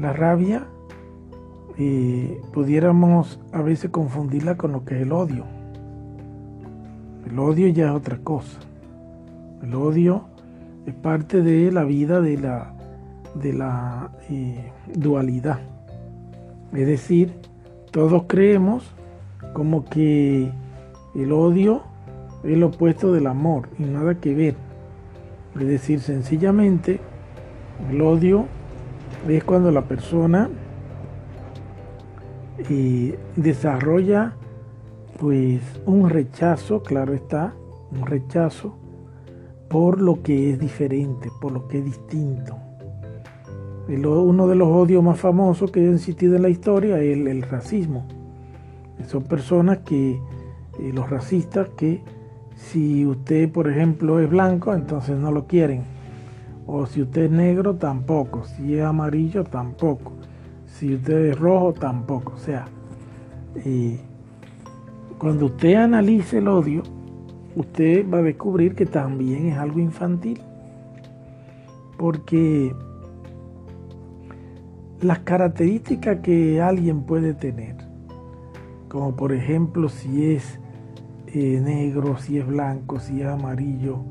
La rabia eh, pudiéramos a veces confundirla con lo que es el odio. El odio ya es otra cosa. El odio es parte de la vida de la, de la eh, dualidad. Es decir, todos creemos como que el odio es lo opuesto del amor y nada que ver. Es decir, sencillamente el odio es cuando la persona eh, desarrolla pues un rechazo, claro está, un rechazo por lo que es diferente, por lo que es distinto uno de los odios más famosos que ha existido en la historia es el, racismo. Son personas que, eh, los racistas, que si usted, por ejemplo, es blanco, entonces no lo quieren. O si usted es negro, tampoco. Si es amarillo, tampoco. Si usted es rojo, tampoco. O sea, eh, cuando usted analice el odio, usted va a descubrir que también es algo infantil. Porque las características que alguien puede tener, como por ejemplo si es eh, negro, si es blanco, si es amarillo,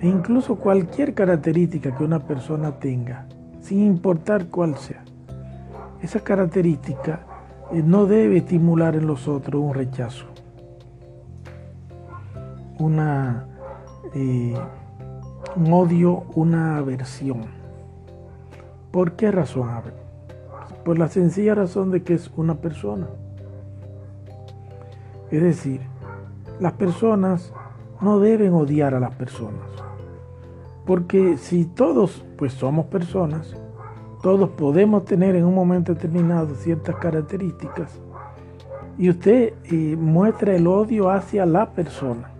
e incluso cualquier característica que una persona tenga, sin importar cuál sea. Esa característica eh, no debe estimular en los otros un rechazo, eh, un odio, una aversión. ¿Por qué razón? Por la sencilla razón de que es una persona. Es decir, las personas no deben odiar a las personas. Porque si todos, pues somos personas, todos podemos tener en un momento determinado ciertas características, y usted eh, muestra el odio hacia la persona.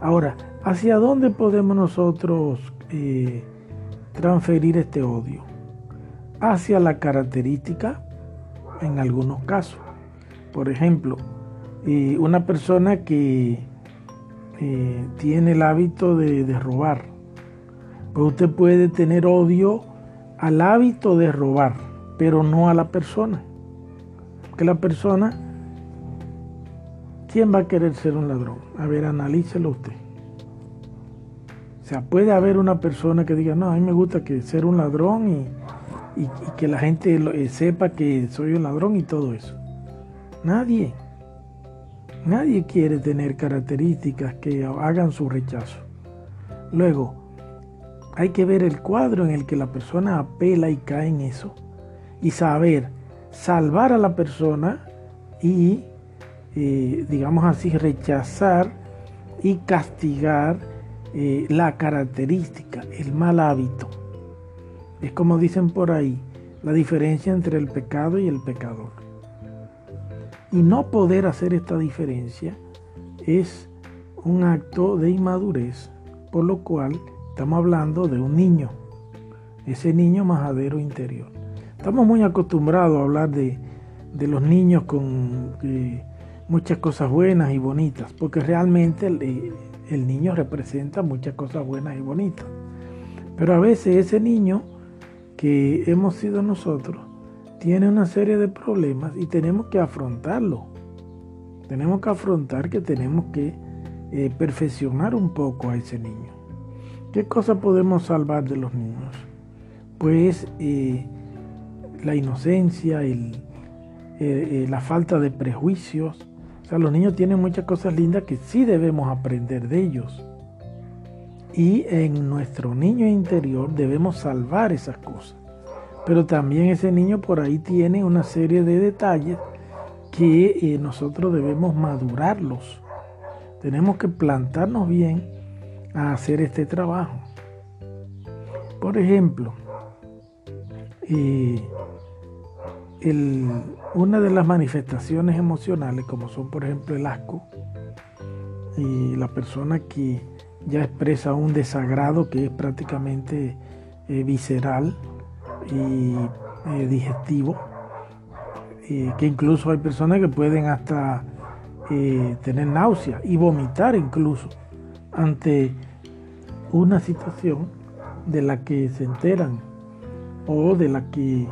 Ahora, ¿hacia dónde podemos nosotros eh, transferir este odio? Hacia la característica, en algunos casos. Por ejemplo, eh, una persona que tiene el hábito de, de robar, usted puede tener odio al hábito de robar, pero no a la persona. Que la persona, ¿quién va a querer ser un ladrón? A ver, analícelo usted. O sea, puede haber una persona que diga, no, a mí me gusta que ser un ladrón y, y que la gente eh, sepa que soy un ladrón y todo eso. Nadie. Nadie quiere tener características que hagan su rechazo. Luego, hay que ver el cuadro en el que la persona apela y cae en eso y saber salvar a la persona y, eh, digamos así, rechazar y castigar eh, la característica, el mal hábito. Es como dicen por ahí, la diferencia entre el pecado y el pecador. Y no poder hacer esta diferencia es un acto de inmadurez, por lo cual estamos hablando de un niño, ese niño majadero interior. Estamos muy acostumbrados a hablar de, los niños con eh, muchas cosas buenas y bonitas, porque realmente el, el niño representa muchas cosas buenas y bonitas. Pero a veces ese niño que hemos sido nosotros tiene una serie de problemas y tenemos que afrontarlo. Tenemos que afrontar que tenemos que eh, perfeccionar un poco a ese niño. ¿Qué cosa podemos salvar de los niños? Pues eh, la inocencia, eh, eh, la falta de prejuicios. O sea, los niños tienen muchas cosas lindas que sí debemos aprender de ellos. Y en nuestro niño interior debemos salvar esas cosas. Pero también ese niño por ahí tiene una serie de detalles que nosotros debemos madurarlos. Tenemos que plantarnos bien a hacer este trabajo. Por ejemplo, una de las manifestaciones emocionales, como son por ejemplo el asco, y la persona que ya expresa un desagrado que es prácticamente eh, visceral y eh, digestivo, que incluso hay personas que pueden hasta eh, tener náusea y vomitar incluso ante una situación de la que se enteran o de la que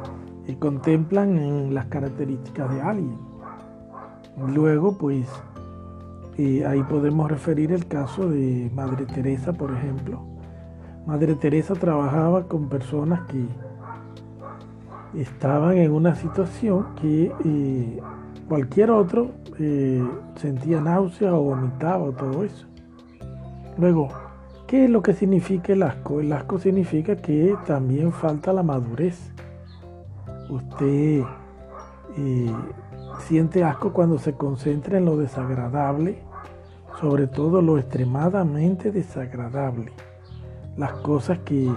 contemplan en las características de alguien. Luego, pues, eh, ahí podemos referir el caso de Madre Teresa, por ejemplo. Madre Teresa trabajaba con personas que estaban en una situación que eh, cualquier otro eh, sentía náuseas o vomitaba o todo eso. Luego, ¿qué es lo que significa el asco? El asco significa que también falta la madurez usted eh, siente asco cuando se concentra en lo desagradable, sobre todo lo extremadamente desagradable, las cosas que,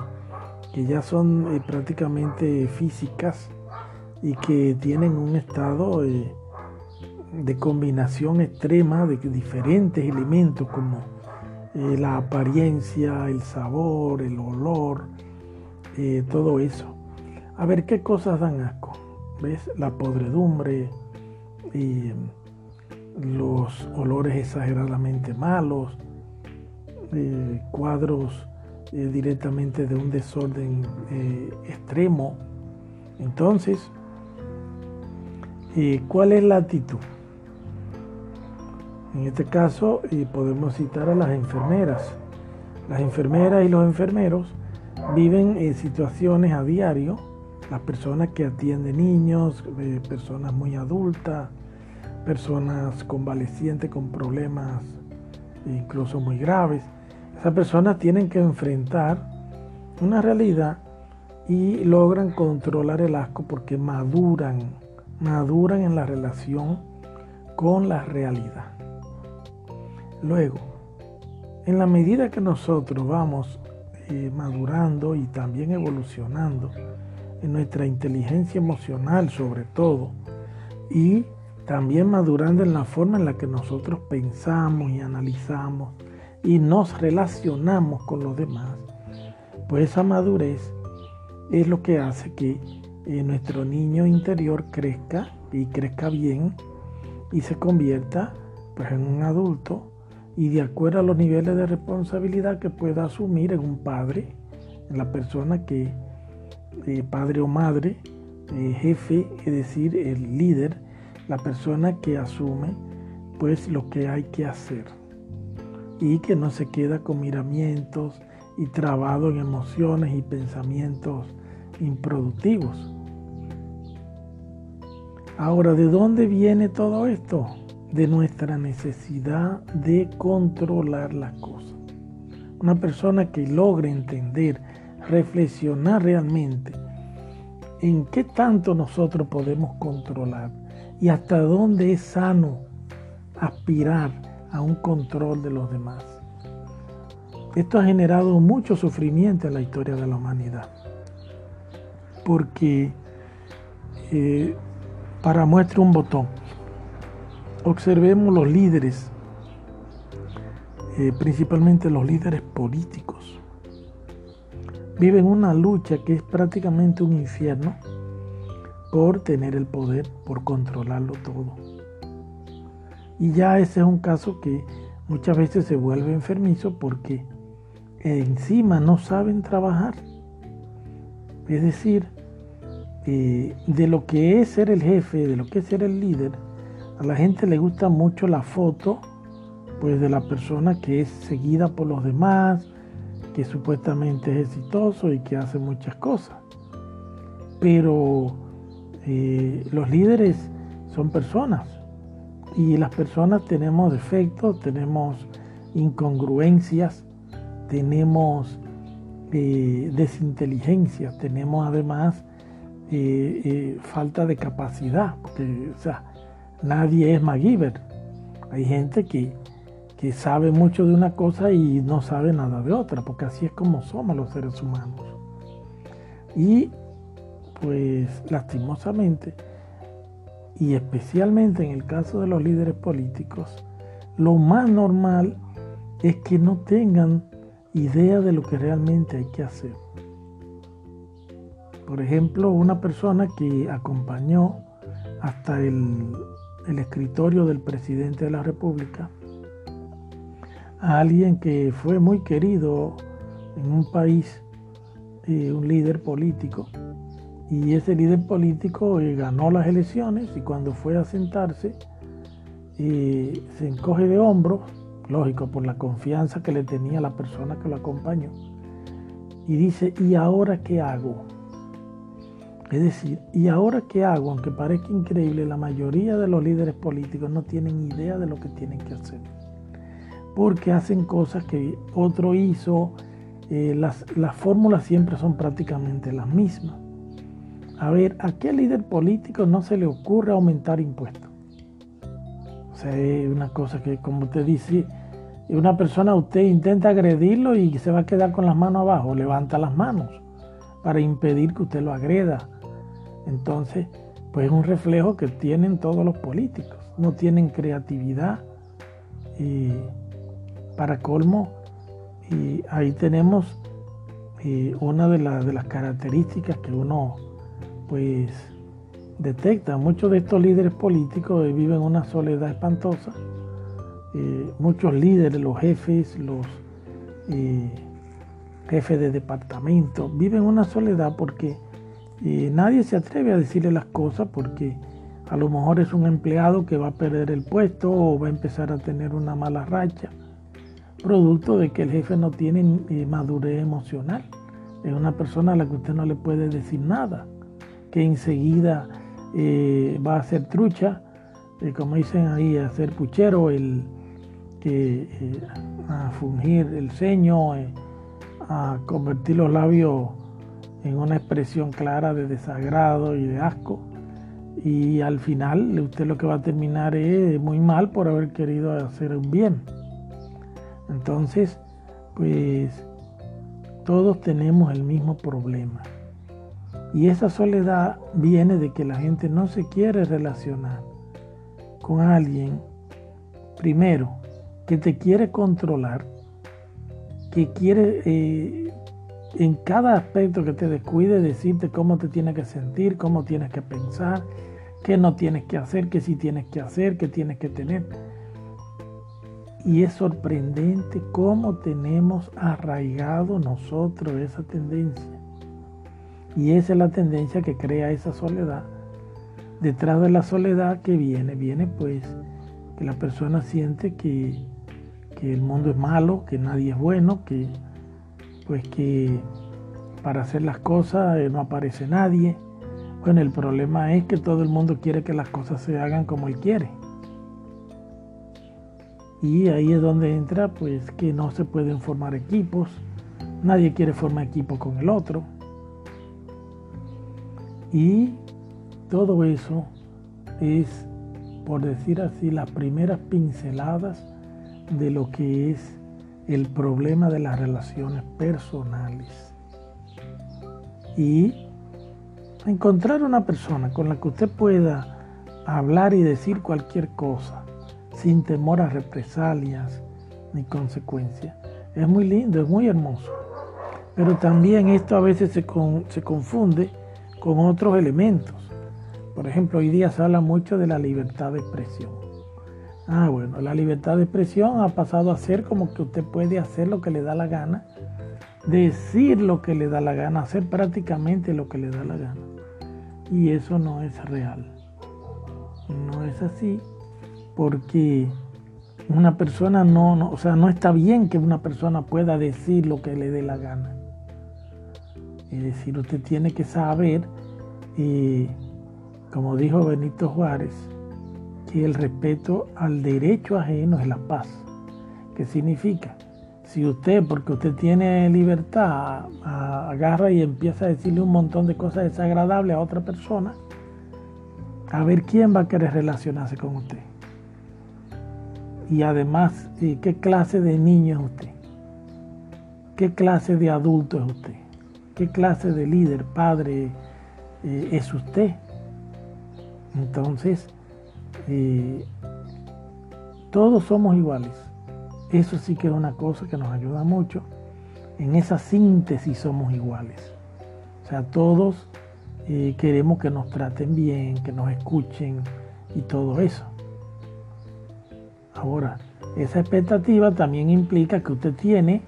ya son eh, prácticamente físicas y que tienen un estado eh, de combinación extrema de diferentes elementos como la apariencia, el sabor, el olor, todo eso. A ver qué cosas dan asco. ¿Ves? La podredumbre y los olores exageradamente malos, eh, cuadros eh, directamente de un desorden eh, extremo. Entonces, ¿cuál es la actitud? En este caso podemos citar a las enfermeras. Las enfermeras y los enfermeros viven en situaciones a diario las personas que atienden niños, eh, personas muy adultas, personas convalecientes con problemas incluso muy graves. Esas personas tienen que enfrentar una realidad y logran controlar el asco porque maduran, maduran en la relación con la realidad. Luego, en la medida que nosotros vamos eh, madurando y también evolucionando en nuestra inteligencia emocional sobre todo, y también madurando en la forma en la que nosotros pensamos y analizamos y nos relacionamos con los demás, pues esa madurez es lo que hace que eh, nuestro niño interior crezca y crezca bien y se convierta pues, en un adulto y de acuerdo a los niveles de responsabilidad que pueda asumir en un padre, en la persona que, eh, padre o madre, eh, jefe, es decir, el líder, la persona que asume pues lo que hay que hacer y que no se queda con miramientos y trabado en emociones y pensamientos improductivos. Ahora, ¿de dónde viene todo esto? De nuestra necesidad de controlar las cosas. Una persona que logre entender, reflexionar realmente en qué tanto nosotros podemos controlar y hasta dónde es sano aspirar a un control de los demás. Esto ha generado mucho sufrimiento en la historia de la humanidad porque eh, para muestra un botón, observemos los líderes, eh, principalmente los líderes políticos, viven una lucha que es prácticamente un infierno por tener el poder, por controlarlo todo. Y ya ese es un caso que muchas veces se vuelve enfermizo porque encima no saben trabajar. Es decir, eh, de lo que es ser el jefe, de lo que es ser el líder, a la gente le gusta mucho la foto pues de la persona que es seguida por los demás, que supuestamente es exitoso y que hace muchas cosas. Pero eh, los líderes son personas y las personas tenemos defectos, tenemos incongruencias, tenemos eh, desinteligencia, tenemos además eh, eh, falta de capacidad, o sea, nadie es MacGyver. Hay gente que, que sabe mucho de una cosa y no sabe nada de otra, porque así es como somos los seres humanos. Y pues lastimosamente, y especialmente en el caso de los líderes políticos, lo más normal es que no tengan idea de lo que realmente hay que hacer. Por ejemplo, una persona que acompañó hasta el, escritorio del presidente de la República a alguien que fue muy querido en un país, eh, un líder político, y ese líder político eh, ganó las elecciones y cuando fue a sentarse eh, se encoge de hombros, lógico, por la confianza que le tenía la persona que lo acompañó, y dice, ¿y ahora qué hago? Es decir, ¿y ahora qué hago? Aunque parezca increíble, la mayoría de los líderes políticos no tienen idea de lo que tienen que hacer. Porque hacen cosas que otro hizo, eh, las, las fórmulas siempre son prácticamente las mismas. A ver, ¿a qué líder político no se le ocurre aumentar impuestos? O sea, es una cosa que, como usted dice, una persona, usted intenta agredirlo y se va a quedar con las manos abajo, levanta las manos para impedir que usted lo agreda entonces, pues es un reflejo que tienen todos los políticos. No tienen creatividad y para colmo, y ahí tenemos una de, de, las características que uno pues detecta. Muchos de estos líderes políticos viven una soledad espantosa. Eh, muchos líderes, los jefes, los eh, jefes de departamento, viven una soledad porque y nadie se atreve a decirle las cosas porque a lo mejor es un empleado que va a perder el puesto o va a empezar a tener una mala racha, producto de que el jefe no tiene eh, madurez emocional. Es una persona a la que usted no le puede decir nada, que enseguida eh, va a hacer trucha, eh, como dicen ahí, a hacer puchero, el, a fungir el ceño, a convertir los labios en una expresión clara de desagrado y de asco. Y al final usted lo que va a terminar es muy mal por haber querido hacer un bien. Entonces, pues todos tenemos el mismo problema. Y esa soledad viene de que la gente no se quiere relacionar con alguien, primero, que te quiere controlar, que quiere eh, en cada aspecto que te descuide decirte cómo te tienes que sentir, cómo tienes que pensar, qué no tienes que hacer, qué sí tienes que hacer, qué tienes que tener. Y es sorprendente cómo tenemos arraigado nosotros esa tendencia. Y esa es la tendencia que crea esa soledad. Detrás de la soledad que viene, viene pues que la persona siente que, que el mundo es malo, que nadie es bueno, que pues que para hacer las cosas eh, no aparece nadie. Bueno, el problema es que todo el mundo quiere que las cosas se hagan como él quiere. Y ahí es donde entra pues que no se pueden formar equipos, nadie quiere formar equipo con el otro. Y todo eso es, por decir así, las primeras pinceladas de lo que es el problema de las relaciones personales. Y encontrar una persona con la que usted pueda hablar y decir cualquier cosa sin temor a represalias ni consecuencias. Es muy lindo, es muy hermoso. Pero también esto a veces se, se confunde con otros elementos. Por ejemplo, hoy día se habla mucho de la libertad de expresión. Ah, bueno, la libertad de expresión ha pasado a ser como que usted puede hacer lo que le da la gana, decir lo que le da la gana, hacer prácticamente lo que le da la gana. Y eso no es real. No es así porque una persona no, o sea, no está bien que una persona pueda decir lo que le dé la gana. Es decir, usted tiene que saber, como dijo Benito Juárez, que el respeto al derecho ajeno es la paz. ¿Qué significa? Si usted, porque usted tiene libertad, agarra y empieza a decirle un montón de cosas desagradables a otra persona, a ver quién va a querer relacionarse con usted. Y además, ¿qué clase de niño es usted? ¿Qué clase de adulto es usted? qué clase de líder, padre eh, es usted. Entonces, eh, todos somos iguales. Eso sí que es una cosa que nos ayuda mucho. En esa síntesis somos iguales. O sea, todos eh, queremos que nos traten bien, que nos escuchen y todo eso. Ahora, esa expectativa también implica que usted tiene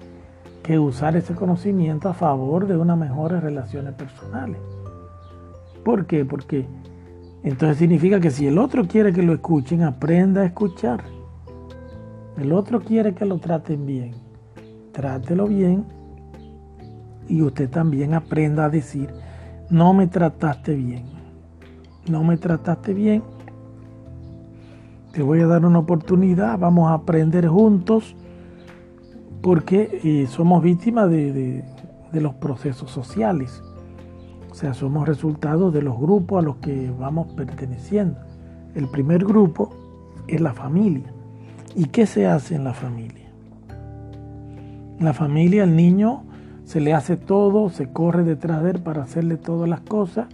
que usar ese conocimiento a favor de unas mejores relaciones personales. ¿Por qué? Porque entonces significa que si el otro quiere que lo escuchen, aprenda a escuchar. El otro quiere que lo traten bien. Trátelo bien y usted también aprenda a decir, no me trataste bien. No me trataste bien. Te voy a dar una oportunidad, vamos a aprender juntos porque eh, somos víctimas de, los procesos sociales. O sea, somos resultados de los grupos a los que vamos perteneciendo. El primer grupo es la familia. ¿Y qué se hace en la familia? En la familia el niño se le hace todo, se corre detrás de él para hacerle todas las cosas.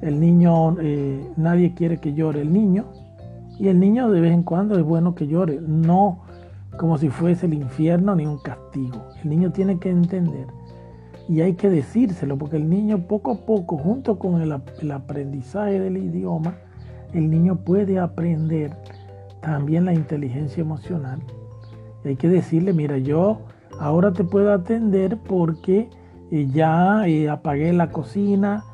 El niño, eh, nadie quiere que llore el niño. Y el niño de vez en cuando es bueno que llore. No como si fuese el infierno ni un castigo. El niño tiene que entender y hay que decírselo porque el niño poco a poco, junto con el, aprendizaje del idioma, el niño puede aprender también la inteligencia emocional. Y hay que decirle, mira, yo ahora te puedo atender porque eh, ya eh, apagué la cocina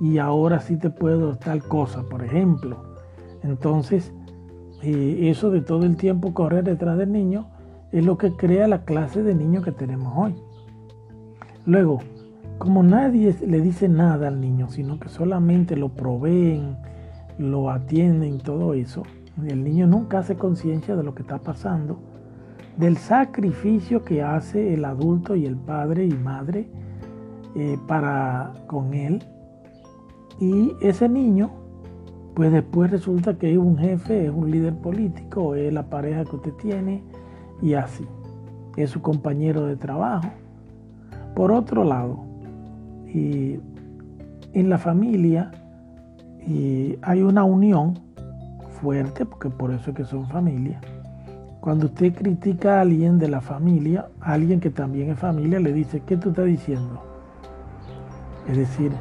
y ahora sí te puedo tal cosa, por ejemplo. Entonces, y eso de todo el tiempo correr detrás del niño es lo que crea la clase de niño que tenemos hoy. Luego, como nadie le dice nada al niño, sino que solamente lo proveen, lo atienden, todo eso, el niño nunca hace conciencia de lo que está pasando, del sacrificio que hace el adulto y el padre y madre eh, para con él. Y ese niño, pues después resulta que es un jefe, es un líder político, es la pareja que usted tiene y así. Es su compañero de trabajo. Por otro lado, y en la familia y hay una unión fuerte, porque por eso es que son familia. Cuando usted critica a alguien de la familia, alguien que también es familia, le dice, ¿qué tú estás diciendo? Es decir,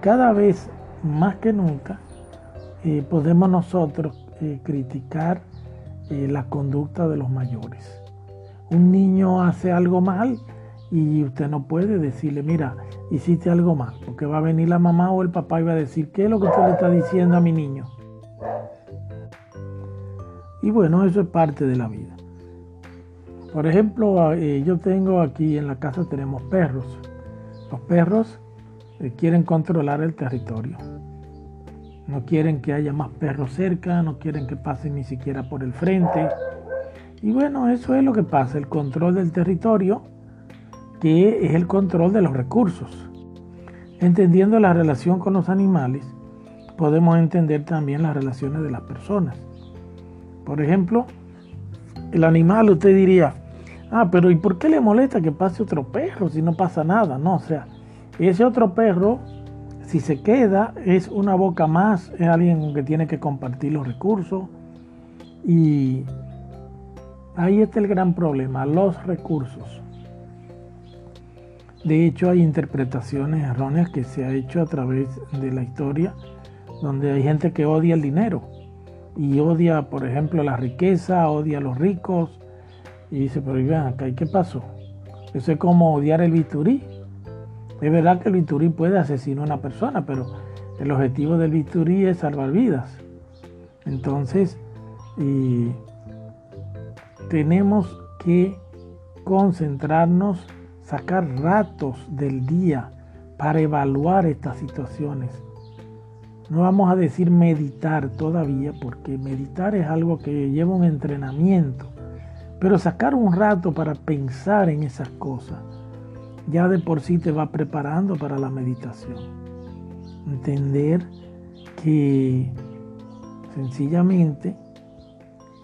cada vez más que nunca eh, podemos nosotros eh, criticar eh, la conducta de los mayores. Un niño hace algo mal y usted no puede decirle, mira, hiciste algo mal, porque va a venir la mamá o el papá y va a decir, ¿qué es lo que usted le está diciendo a mi niño? Y bueno, eso es parte de la vida. Por ejemplo, eh, yo tengo aquí en la casa tenemos perros. Los perros eh, quieren controlar el territorio. No quieren que haya más perros cerca, no quieren que pasen ni siquiera por el frente. Y bueno, eso es lo que pasa, el control del territorio que es el control de los recursos. Entendiendo la relación con los animales, podemos entender también las relaciones de las personas. Por ejemplo, el animal usted diría, ah, pero ¿y por qué le molesta que pase otro perro si no pasa nada? No, o sea, ese otro perro, si se queda, es una boca más, es alguien que tiene que compartir los recursos. Y ahí está el gran problema, los recursos. De hecho, hay interpretaciones erróneas que se ha hecho a través de la historia, donde hay gente que odia el dinero y odia, por ejemplo, la riqueza, odia a los ricos, y dice, pero vean acá, ¿y qué pasó? Eso es como odiar el bisturí. Es verdad que el bisturí puede asesinar a una persona, pero el objetivo del bisturí es salvar vidas. Entonces, tenemos que concentrarnos sacar ratos del día para evaluar estas situaciones. No vamos a decir meditar todavía, porque meditar es algo que lleva un entrenamiento, pero sacar un rato para pensar en esas cosas, ya de por sí te va preparando para la meditación. Entender que sencillamente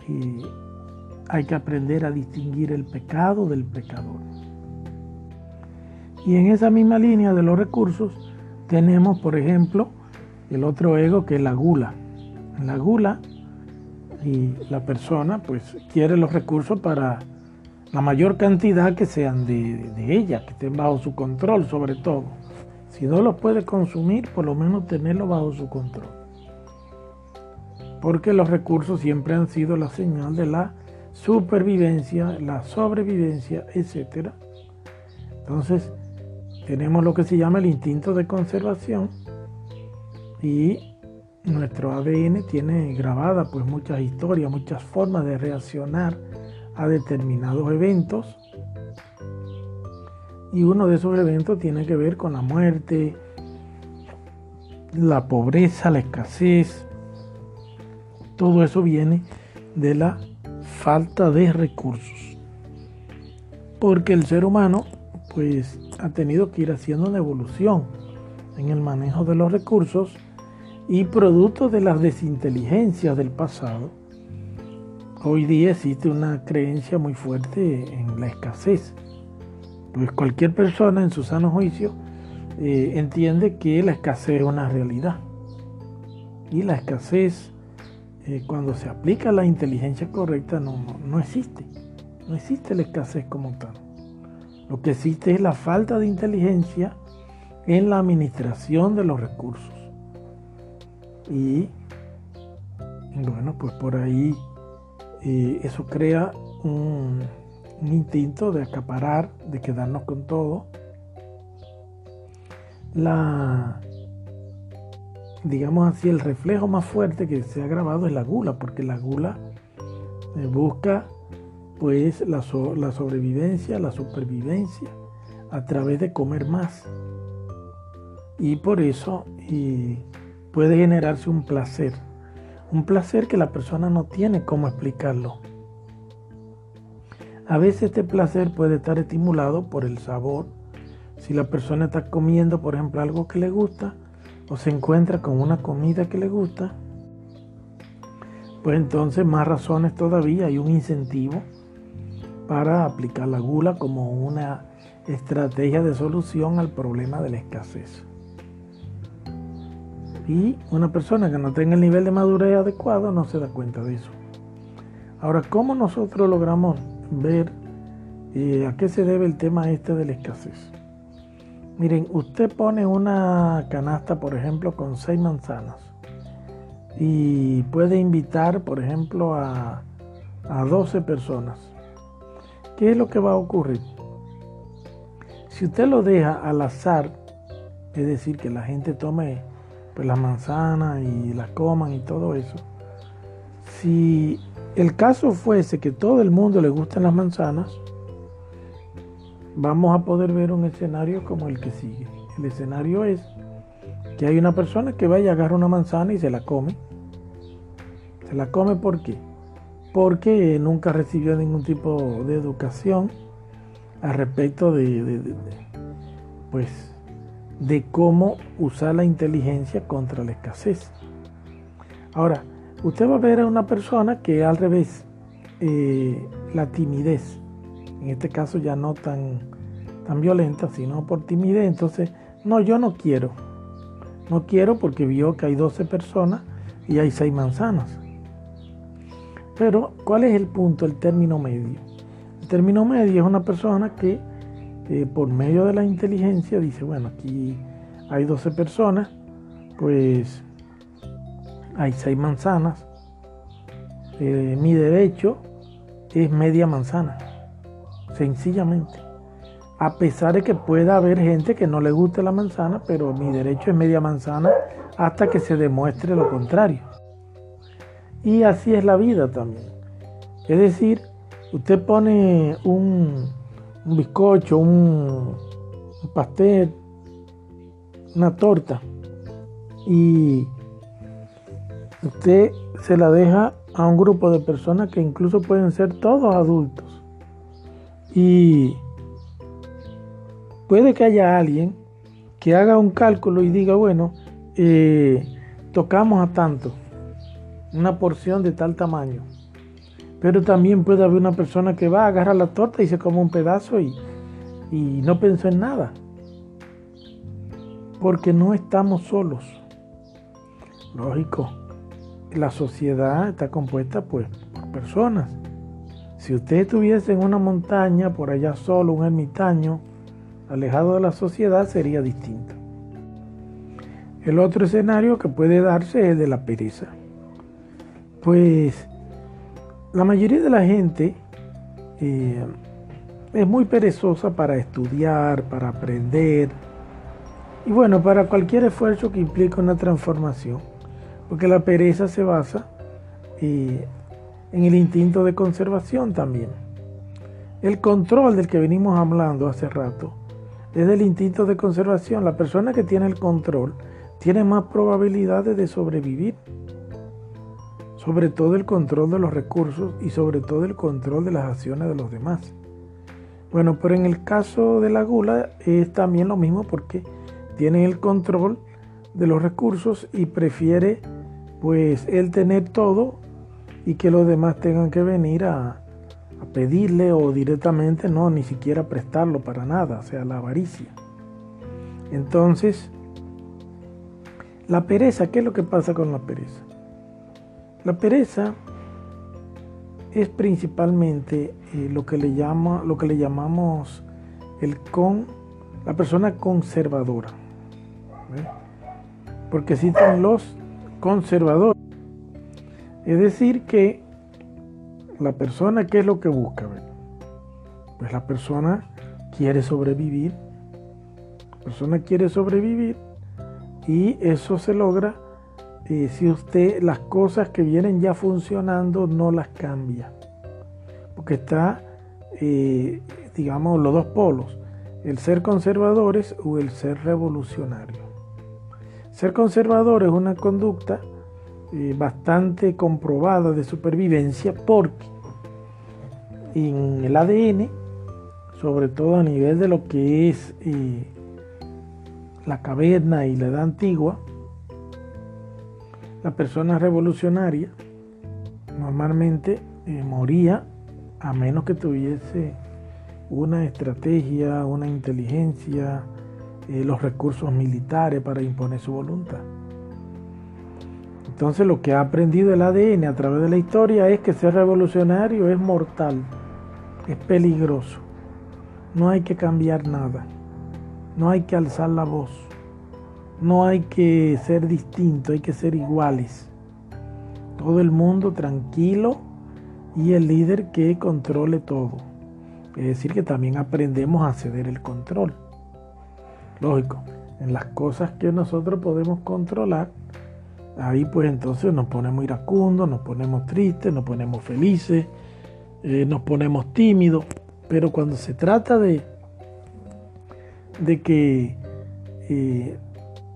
eh, hay que aprender a distinguir el pecado del pecador. Y en esa misma línea de los recursos tenemos, por ejemplo, el otro ego que es la gula. La gula y la persona pues quiere los recursos para la mayor cantidad que sean de, de ella, que estén bajo su control sobre todo. Si no los puede consumir, por lo menos tenerlos bajo su control. Porque los recursos siempre han sido la señal de la supervivencia, la sobrevivencia, etc. Entonces, tenemos lo que se llama el instinto de conservación y nuestro ADN tiene grabada pues muchas historias, muchas formas de reaccionar a determinados eventos y uno de esos eventos tiene que ver con la muerte, la pobreza, la escasez. Todo eso viene de la falta de recursos. Porque el ser humano pues ha tenido que ir haciendo una evolución en el manejo de los recursos y producto de las desinteligencias del pasado, hoy día existe una creencia muy fuerte en la escasez. Pues cualquier persona en su sano juicio eh, entiende que la escasez es una realidad. Y la escasez, eh, cuando se aplica la inteligencia correcta, no, no existe. No existe la escasez como tal. Lo que existe es la falta de inteligencia en la administración de los recursos. Y bueno, pues por ahí eh, eso crea un, instinto de acaparar, de quedarnos con todo. La, digamos así, el reflejo más fuerte que se ha grabado es la gula, porque la gula eh, pues la, la sobrevivencia, la supervivencia a través de comer más. Y por eso puede generarse un placer, un placer que la persona no tiene cómo explicarlo. A veces este placer puede estar estimulado por el sabor Si la persona está comiendo, por ejemplo, algo que le gusta, o se encuentra con una comida que le gusta, pues entonces más razones todavía, hay un incentivo para aplicar la gula como una estrategia de solución al problema de la escasez. Y una persona que no tenga el nivel de madurez adecuado no se da cuenta de eso. Ahora, ¿cómo nosotros logramos ver eh, a qué se debe el tema este de la escasez? Miren, usted pone una canasta, por ejemplo, con seis manzanas y puede invitar, por ejemplo, a, a 12 personas. ¿Qué es lo que va a ocurrir? Si usted lo deja al azar, es decir, que la gente tome pues, las manzanas y las coman y todo eso, si el caso fuese que todo el mundo le gustan las manzanas, vamos a poder ver un escenario como el que sigue. El escenario es que hay una persona que vaya a agarrar una manzana y se la come. Se la come ¿por qué? Porque nunca recibió ningún tipo de educación al respecto de, pues, de cómo usar la inteligencia contra la escasez. Ahora, usted va a ver a una persona que al revés, eh, la timidez, en este caso ya no tan, tan violenta, sino por timidez, entonces, no, yo no quiero. No quiero porque vio que hay 12 personas y hay 6 manzanas. Pero, ¿cuál es el punto, el término medio? término medio es una persona que eh, por medio de la inteligencia dice, bueno, aquí hay 12 personas, pues hay 6 manzanas, eh, mi derecho es media manzana, sencillamente. A pesar de que pueda haber gente que no le guste la manzana, pero mi derecho es media manzana hasta que se demuestre lo contrario. Y así es la vida también. Es decir, Usted pone un, bizcocho, un, pastel, una torta y usted se la deja a un grupo de personas que incluso pueden ser todos adultos. Y puede que haya alguien que haga un cálculo y diga, bueno, eh, tocamos a tanto, una porción de tal tamaño. Pero también puede haber una persona que va a agarrar la torta y se come un pedazo y, y no pensó en nada. Porque no estamos solos. Lógico, la sociedad está compuesta pues, por personas. Si usted estuviese en una montaña, por allá solo, un ermitaño, alejado de la sociedad, sería distinto. El otro escenario que puede darse es de la pereza. Pues la mayoría de la gente eh, es muy perezosa para estudiar, para aprender y bueno, para cualquier esfuerzo que implique una transformación, porque la pereza se basa eh, en el instinto de conservación también. El control del que venimos hablando hace rato es del instinto de conservación. La persona que tiene el control tiene más probabilidades de sobrevivir sobre todo el control de los recursos y sobre todo el control de las acciones de los demás. Bueno, pero en el caso de la gula es también lo mismo porque tiene el control de los recursos y prefiere pues él tener todo y que los demás tengan que venir a, a pedirle o directamente no, ni siquiera prestarlo para nada, o sea, la avaricia. Entonces, la pereza, ¿qué es lo que pasa con la pereza? La pereza es principalmente eh, lo, que le llama, lo que le llamamos el con, la persona conservadora. Porque existen los conservadores. Es decir, que la persona, ¿qué es lo que busca? Pues la persona quiere sobrevivir. La persona quiere sobrevivir y eso se logra eh, si usted las cosas que vienen ya funcionando no las cambia. Porque está, eh, digamos, los dos polos, el ser conservadores o el ser revolucionario. Ser conservador es una conducta eh, bastante comprobada de supervivencia porque en el ADN, sobre todo a nivel de lo que es la caverna y la edad antigua, la persona revolucionaria normalmente eh, moría a menos que tuviese una estrategia, una inteligencia, eh, los recursos militares para imponer su voluntad. Entonces lo que ha aprendido el ADN a través de la historia es que ser revolucionario es mortal, es peligroso. No hay que cambiar nada, no hay que alzar la voz, no hay que ser distinto, hay que ser iguales. Todo el mundo tranquilo y el líder que controle todo. Es decir, que también aprendemos a ceder el control. Lógico, en las cosas que nosotros podemos controlar, ahí pues entonces nos ponemos iracundos, nos ponemos tristes, nos ponemos felices, eh, nos ponemos tímidos. Pero cuando se trata de, de que eh,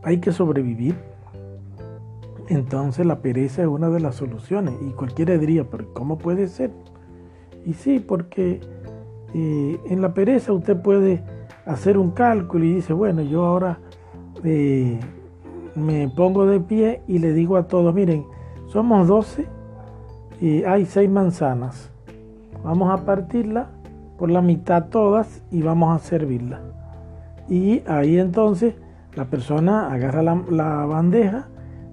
hay que sobrevivir, entonces la pereza es una de las soluciones. Y cualquiera diría, pero ¿cómo puede ser? Y sí, porque eh, en la pereza usted puede hacer un cálculo y dice, bueno, yo ahora eh, me pongo de pie y le digo a todos, miren, somos 12 y hay 6 manzanas. Vamos a partirla por la mitad todas y vamos a servirla. Y ahí entonces la persona agarra la bandeja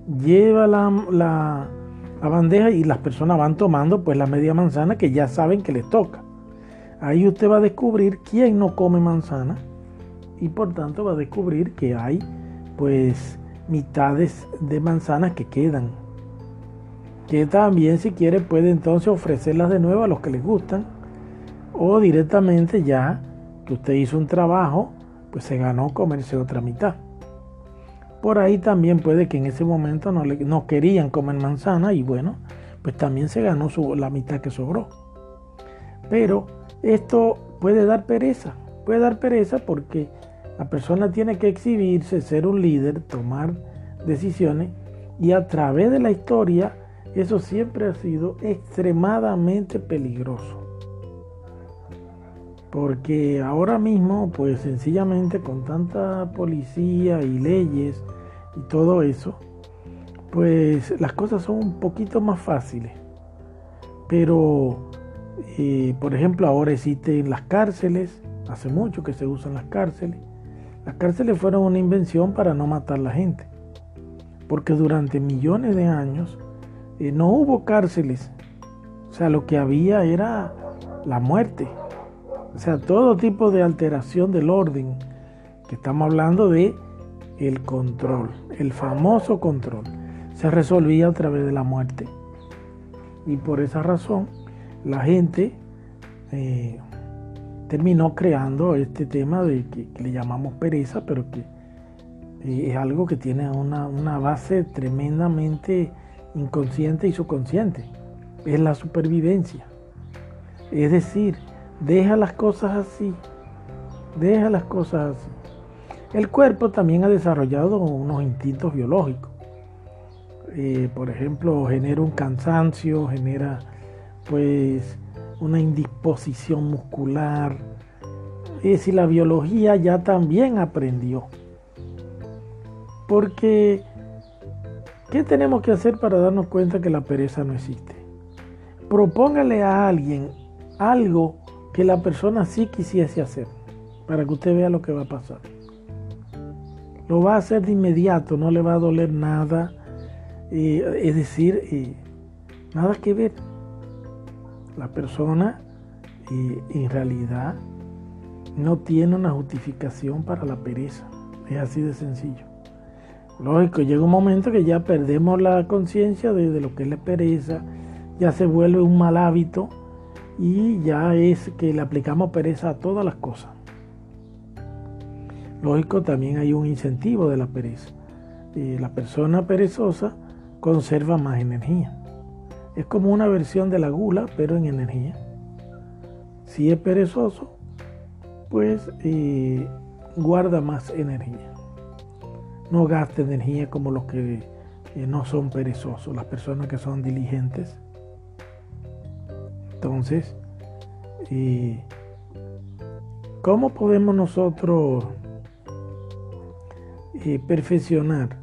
lleva la, la, bandeja y las personas van tomando pues la media manzana que ya saben que les toca. Ahí usted va a descubrir quién no come manzana y por tanto va a descubrir que hay pues mitades de manzanas que quedan. Que también si quiere puede entonces ofrecerlas de nuevo a los que les gustan o directamente ya que usted hizo un trabajo pues se ganó comerse otra mitad. Por ahí también puede que en ese momento no, le, no querían comer manzana y bueno, pues también se ganó su, la mitad que sobró. Pero esto puede dar pereza, puede dar pereza porque la persona tiene que exhibirse, ser un líder, tomar decisiones y a través de la historia eso siempre ha sido extremadamente peligroso. Porque ahora mismo, pues sencillamente con tanta policía y leyes y todo eso, pues las cosas son un poquito más fáciles. Pero, eh, por ejemplo, ahora existen las cárceles, hace mucho que se usan las cárceles. Las cárceles fueron una invención para no matar a la gente, porque durante millones de años eh, no hubo cárceles. O sea, lo que había era la muerte. O sea, todo tipo de alteración del orden, que estamos hablando de el control, el famoso control, se resolvía a través de la muerte. Y por esa razón la gente eh, terminó creando este tema de que, le llamamos pereza, pero que eh, es algo que tiene una, una base tremendamente inconsciente y subconsciente. Es la supervivencia. Es decir, deja las cosas así. Deja las cosas así. El cuerpo también ha desarrollado unos instintos biológicos. Eh, por ejemplo, genera un cansancio, genera pues una indisposición muscular. Es decir, la biología ya también aprendió. Porque, ¿qué tenemos que hacer para darnos cuenta que la pereza no existe? Propóngale a alguien algo que la persona sí quisiese hacer, para que usted vea lo que va a pasar. Lo va a hacer de inmediato, no le va a doler nada. es decir, nada que ver. La persona en realidad no tiene una justificación para la pereza. Es así de sencillo. Lógico, llega un momento que ya perdemos la conciencia de, de, lo que es la pereza, ya se vuelve un mal hábito y ya es que le aplicamos pereza a todas las cosas. Lógico, también hay un incentivo de la pereza. la persona perezosa conserva más energía. Es como una versión de la gula, pero en energía. Si es perezoso, pues eh, guarda más energía. No gasta energía como los que eh, no son perezosos, las personas que son diligentes. Entonces, eh, ¿cómo podemos nosotros eh, perfeccionar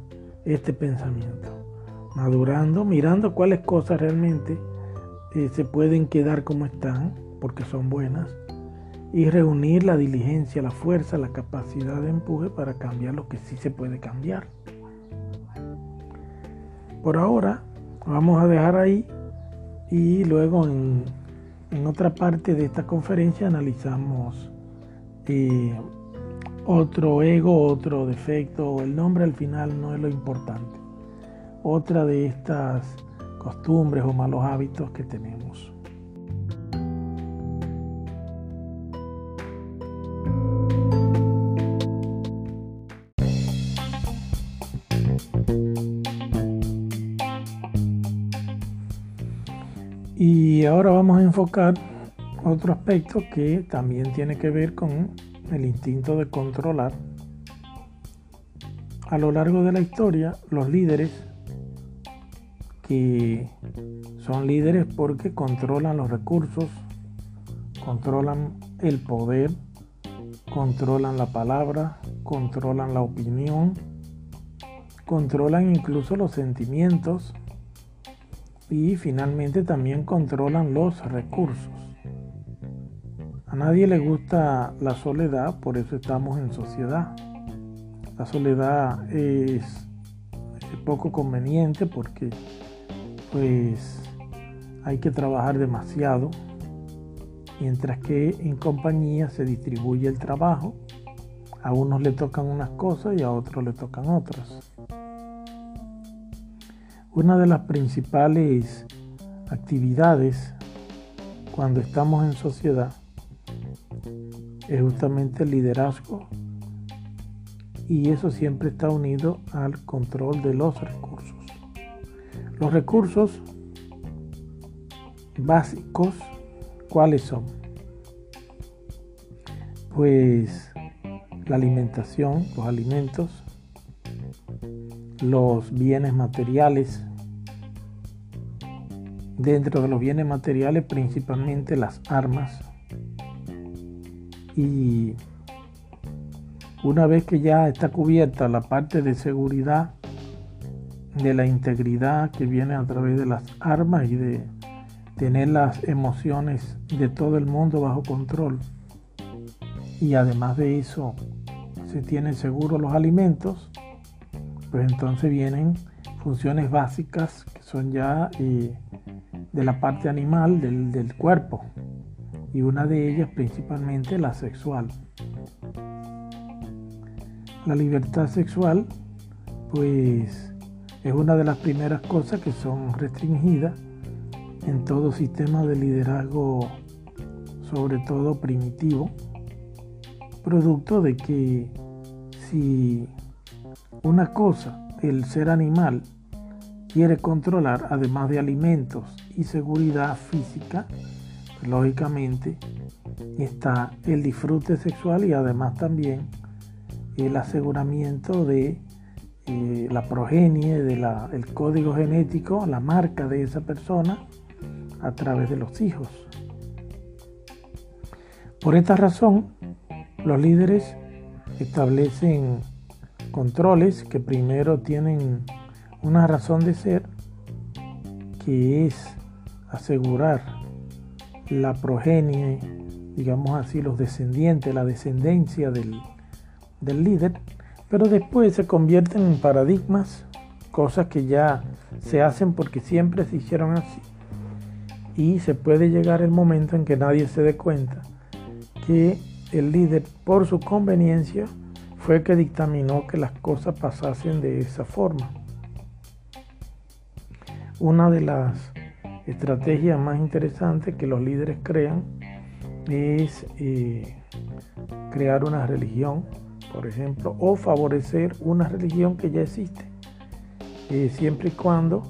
este pensamiento, madurando, mirando cuáles cosas realmente eh, se pueden quedar como están, porque son buenas, y reunir la diligencia, la fuerza, la capacidad de empuje para cambiar lo que sí se puede cambiar. Por ahora vamos a dejar ahí y luego en, otra parte de esta conferencia analizamos eh, otro ego, otro defecto, el nombre al final no es lo importante. Otra de estas costumbres o malos hábitos que tenemos. Enfocar otro aspecto que también tiene que ver con el instinto de controlar. A lo largo de la historia, los líderes que son líderes porque controlan los recursos, controlan el poder, controlan la palabra, controlan la opinión, controlan incluso los sentimientos y finalmente también controlan los recursos. A nadie le gusta la soledad, por eso estamos en sociedad. La soledad es, poco conveniente porque pues hay que trabajar demasiado, mientras que en compañía se distribuye el trabajo. A unos le tocan unas cosas y a otros le tocan otras. Una de las principales actividades cuando estamos en sociedad es justamente el liderazgo y eso siempre está unido al control de los recursos. Los recursos básicos, ¿cuáles son? Pues la alimentación, los alimentos, los bienes materiales. Dentro de los bienes materiales principalmente las armas. Y una vez que ya está cubierta la parte de seguridad, de la integridad que viene a través de las armas y de tener las emociones de todo el mundo bajo control. Y además de eso, se tienen seguros los alimentos, pues entonces vienen funciones básicas que son ya eh, de la parte animal del, del cuerpo y una de ellas principalmente la sexual. La libertad sexual pues es una de las primeras cosas que son restringidas en todo sistema de liderazgo, sobre todo primitivo, producto de que si una cosa, el ser animal, quiere controlar, además de alimentos y seguridad física, lógicamente está el disfrute sexual y además también el aseguramiento de eh, la progenie, del el código genético, la marca de esa persona a través de los hijos. Por esta razón, los líderes establecen controles que primero tienen una razón de ser, que es asegurar la progenie, digamos así, los descendientes, la descendencia del, del líder, pero después se convierten en paradigmas, cosas que ya se hacen porque siempre se hicieron así. Y se puede llegar el momento en que nadie se dé cuenta que el líder, por su conveniencia, fue que dictaminó que las cosas pasasen de esa forma. Una de las estrategias más interesantes que los líderes crean es eh, crear una religión, por ejemplo, o favorecer una religión que ya existe, eh, siempre y cuando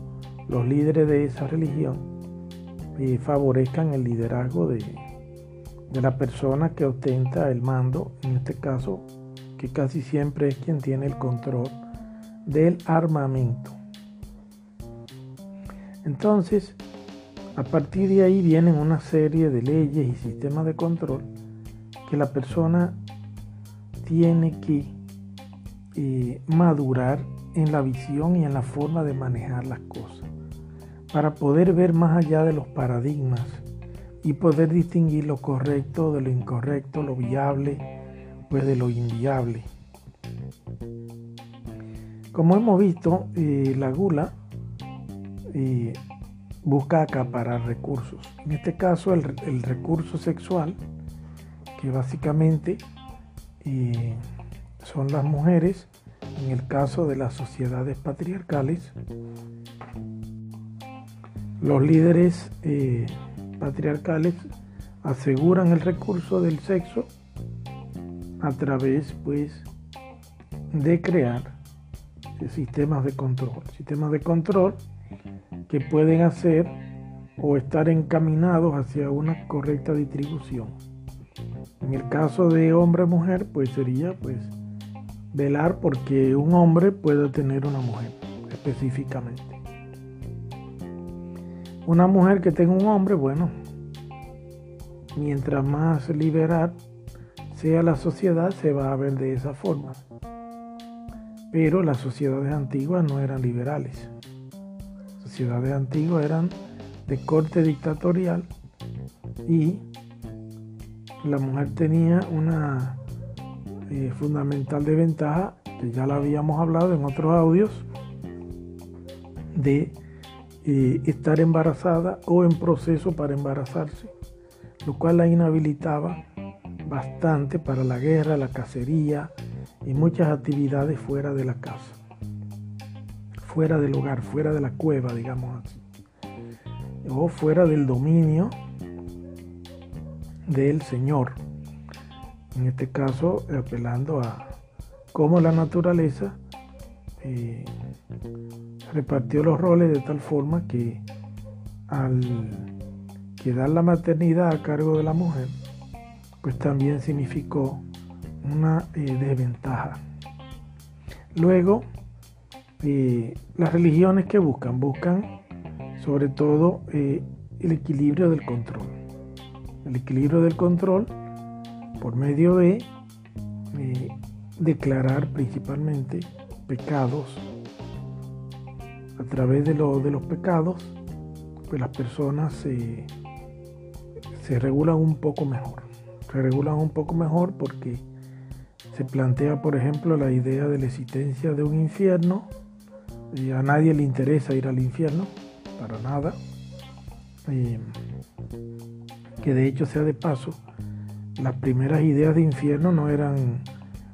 los líderes de esa religión eh, favorezcan el liderazgo de, de la persona que ostenta el mando, en este caso que casi siempre es quien tiene el control del armamento. Entonces, a partir de ahí vienen una serie de leyes y sistemas de control que la persona tiene que eh, madurar en la visión y en la forma de manejar las cosas, para poder ver más allá de los paradigmas y poder distinguir lo correcto de lo incorrecto, lo viable de lo inviable. Como hemos visto, eh, la gula eh, busca acaparar recursos. En este caso, el, recurso sexual, que básicamente eh, son las mujeres, en el caso de las sociedades patriarcales, los líderes patriarcales aseguran el recurso del sexo a través pues de crear sistemas de control, sistemas de control que pueden hacer o estar encaminados hacia una correcta distribución. En el caso de hombre-mujer, pues sería pues velar porque un hombre pueda tener una mujer específicamente. Una mujer que tenga un hombre, bueno, mientras más liberal sea la sociedad, se va a ver de esa forma. Pero las sociedades antiguas no eran liberales. Sociedades antiguas eran de corte dictatorial y la mujer tenía una eh, fundamental desventaja, que ya la habíamos hablado en otros audios, de eh, estar embarazada o en proceso para embarazarse lo cual la inhabilitaba bastante para la guerra, la cacería y muchas actividades fuera de la casa, fuera del hogar, fuera de la cueva, digamos así, o fuera del dominio del Señor. En este caso, apelando a cómo la naturaleza eh, repartió los roles de tal forma que al que dar la maternidad a cargo de la mujer, pues también significó una eh, desventaja. Luego, eh, las religiones que buscan, buscan sobre todo eh, el equilibrio del control. El equilibrio del control por medio de declarar principalmente pecados. A través de, de los pecados, pues las personas se se regulan un poco mejor. Se regulan un poco mejor porque se plantea, por ejemplo, la idea de la existencia de un infierno. Y a nadie le interesa ir al infierno, para nada. que de hecho sea de paso, las primeras ideas de infierno no eran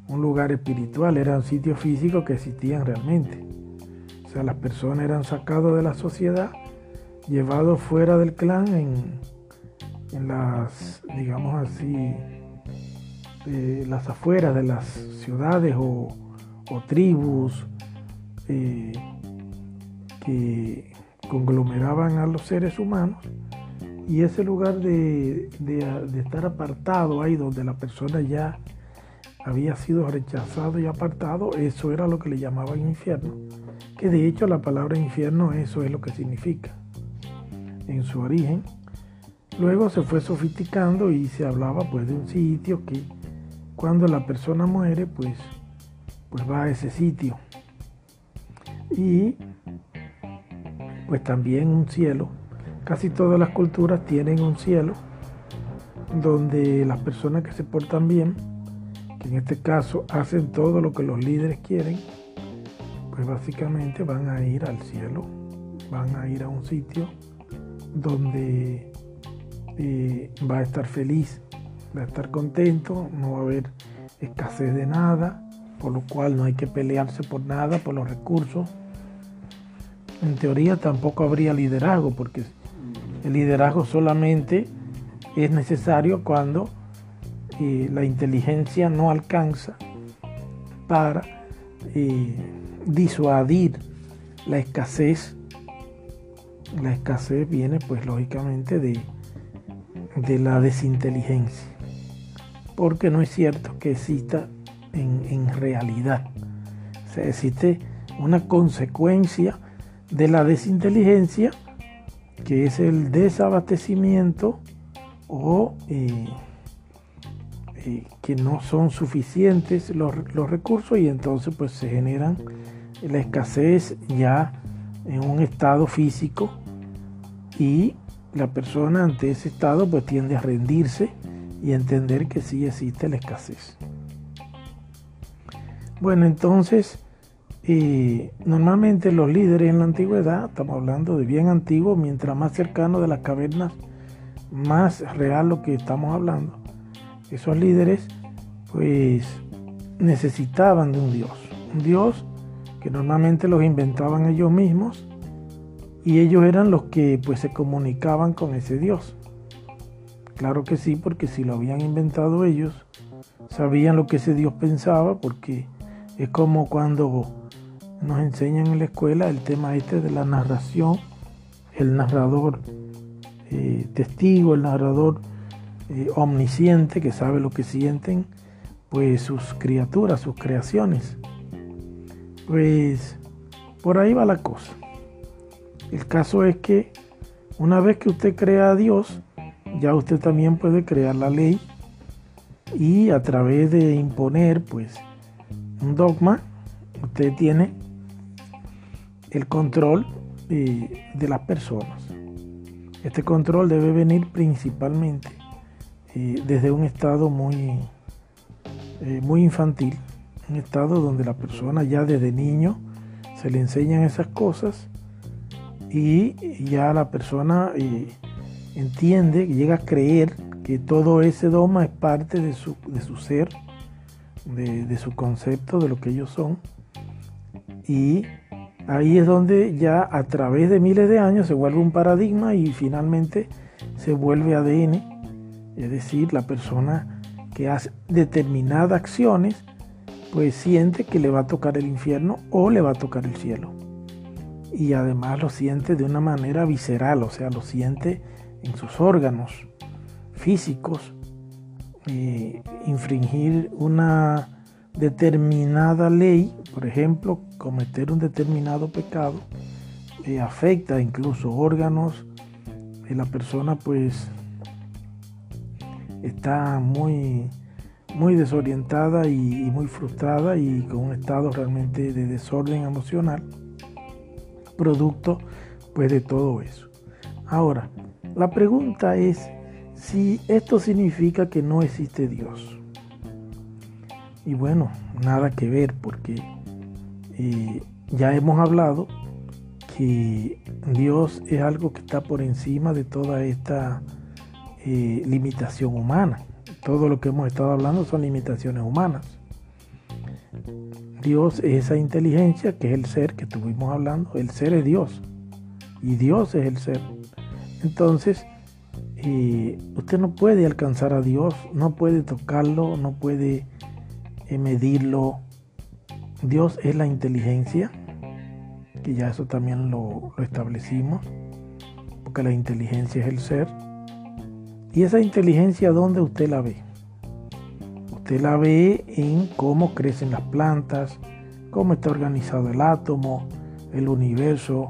un lugar espiritual, eran sitios físicos que existían realmente. O sea, las personas eran sacadas de la sociedad, llevados fuera del clan en, las, digamos así, las afueras de las ciudades o, tribus eh, que conglomeraban a los seres humanos y ese lugar de, de, estar apartado ahí donde la persona ya había sido rechazado y apartado, eso era lo que le llamaban infierno, que de hecho la palabra infierno eso es lo que significa en su origen Luego se fue sofisticando y se hablaba pues de un sitio que cuando la persona muere pues, pues va a ese sitio. Y pues también un cielo. Casi todas las culturas tienen un cielo donde las personas que se portan bien, que en este caso hacen todo lo que los líderes quieren, pues básicamente van a ir al cielo, van a ir a un sitio donde va a estar feliz, va a estar contento, no va a haber escasez de nada, por lo cual no hay que pelearse por nada, por los recursos. En teoría tampoco habría liderazgo, porque el liderazgo solamente es necesario cuando eh, la inteligencia no alcanza para eh, disuadir la escasez. La escasez viene pues lógicamente de, de la desinteligencia, porque no es cierto que exista en, realidad. se existe una consecuencia de la desinteligencia, que es el desabastecimiento o eh, eh, que no son suficientes los, los, recursos y entonces pues se generan la escasez ya en un estado físico y la persona ante ese estado pues tiende a rendirse y entender que sí existe la escasez. Bueno, entonces, eh, normalmente los líderes en la antigüedad, estamos hablando de bien antiguo, mientras más cercano de las cavernas, más real lo que estamos hablando. Esos líderes, pues, necesitaban de un Dios. Un Dios que normalmente los inventaban ellos mismos y ellos eran los que pues se comunicaban con ese Dios. Claro que sí, porque si lo habían inventado ellos, sabían lo que ese Dios pensaba, porque es como cuando nos enseñan en la escuela el tema este de la narración, el narrador eh, testigo, el narrador eh, omnisciente que sabe lo que sienten, pues sus criaturas, sus creaciones. Pues por ahí va la cosa. El caso es que una vez que usted crea a Dios, ya usted también puede crear la ley y a través de imponer pues un dogma, usted tiene el control de, las personas. Este control debe venir principalmente eh, desde un estado muy, eh, muy infantil, un estado donde la persona ya desde niño se le enseñan esas cosas y ya la persona eh, entiende, llega a creer que todo ese dogma es parte de su, de su ser de, su concepto, de lo que ellos son. Y ahí es donde ya a través de miles de años se vuelve un paradigma y finalmente se vuelve ADN, es decir, la persona que hace determinadas acciones, pues siente que le va a tocar el infierno o le va a tocar el cielo. Y además lo siente de una manera visceral, o sea, lo siente en sus órganos físicos eh, infringir una determinada ley, por ejemplo, cometer un determinado pecado, eh, afecta incluso órganos de la persona, pues está muy, muy desorientada y muy frustrada y con un estado realmente de desorden emocional, producto pues de todo eso. Ahora, la pregunta es, si esto significa que no existe Dios. Y bueno, nada que ver porque eh, ya hemos hablado que Dios es algo que está por encima de toda esta eh, limitación humana. Todo lo que hemos estado hablando son limitaciones humanas. Dios es esa inteligencia que es el ser que estuvimos hablando. El ser es Dios y Dios es el ser. Entonces, usted no puede alcanzar a Dios, no puede tocarlo, no puede eh, medirlo. Dios es la inteligencia, que ya eso también lo, lo establecimos, porque la inteligencia es el ser. Y esa inteligencia, ¿dónde usted la ve? Usted la ve en cómo crecen las plantas, cómo está organizado el átomo, el universo,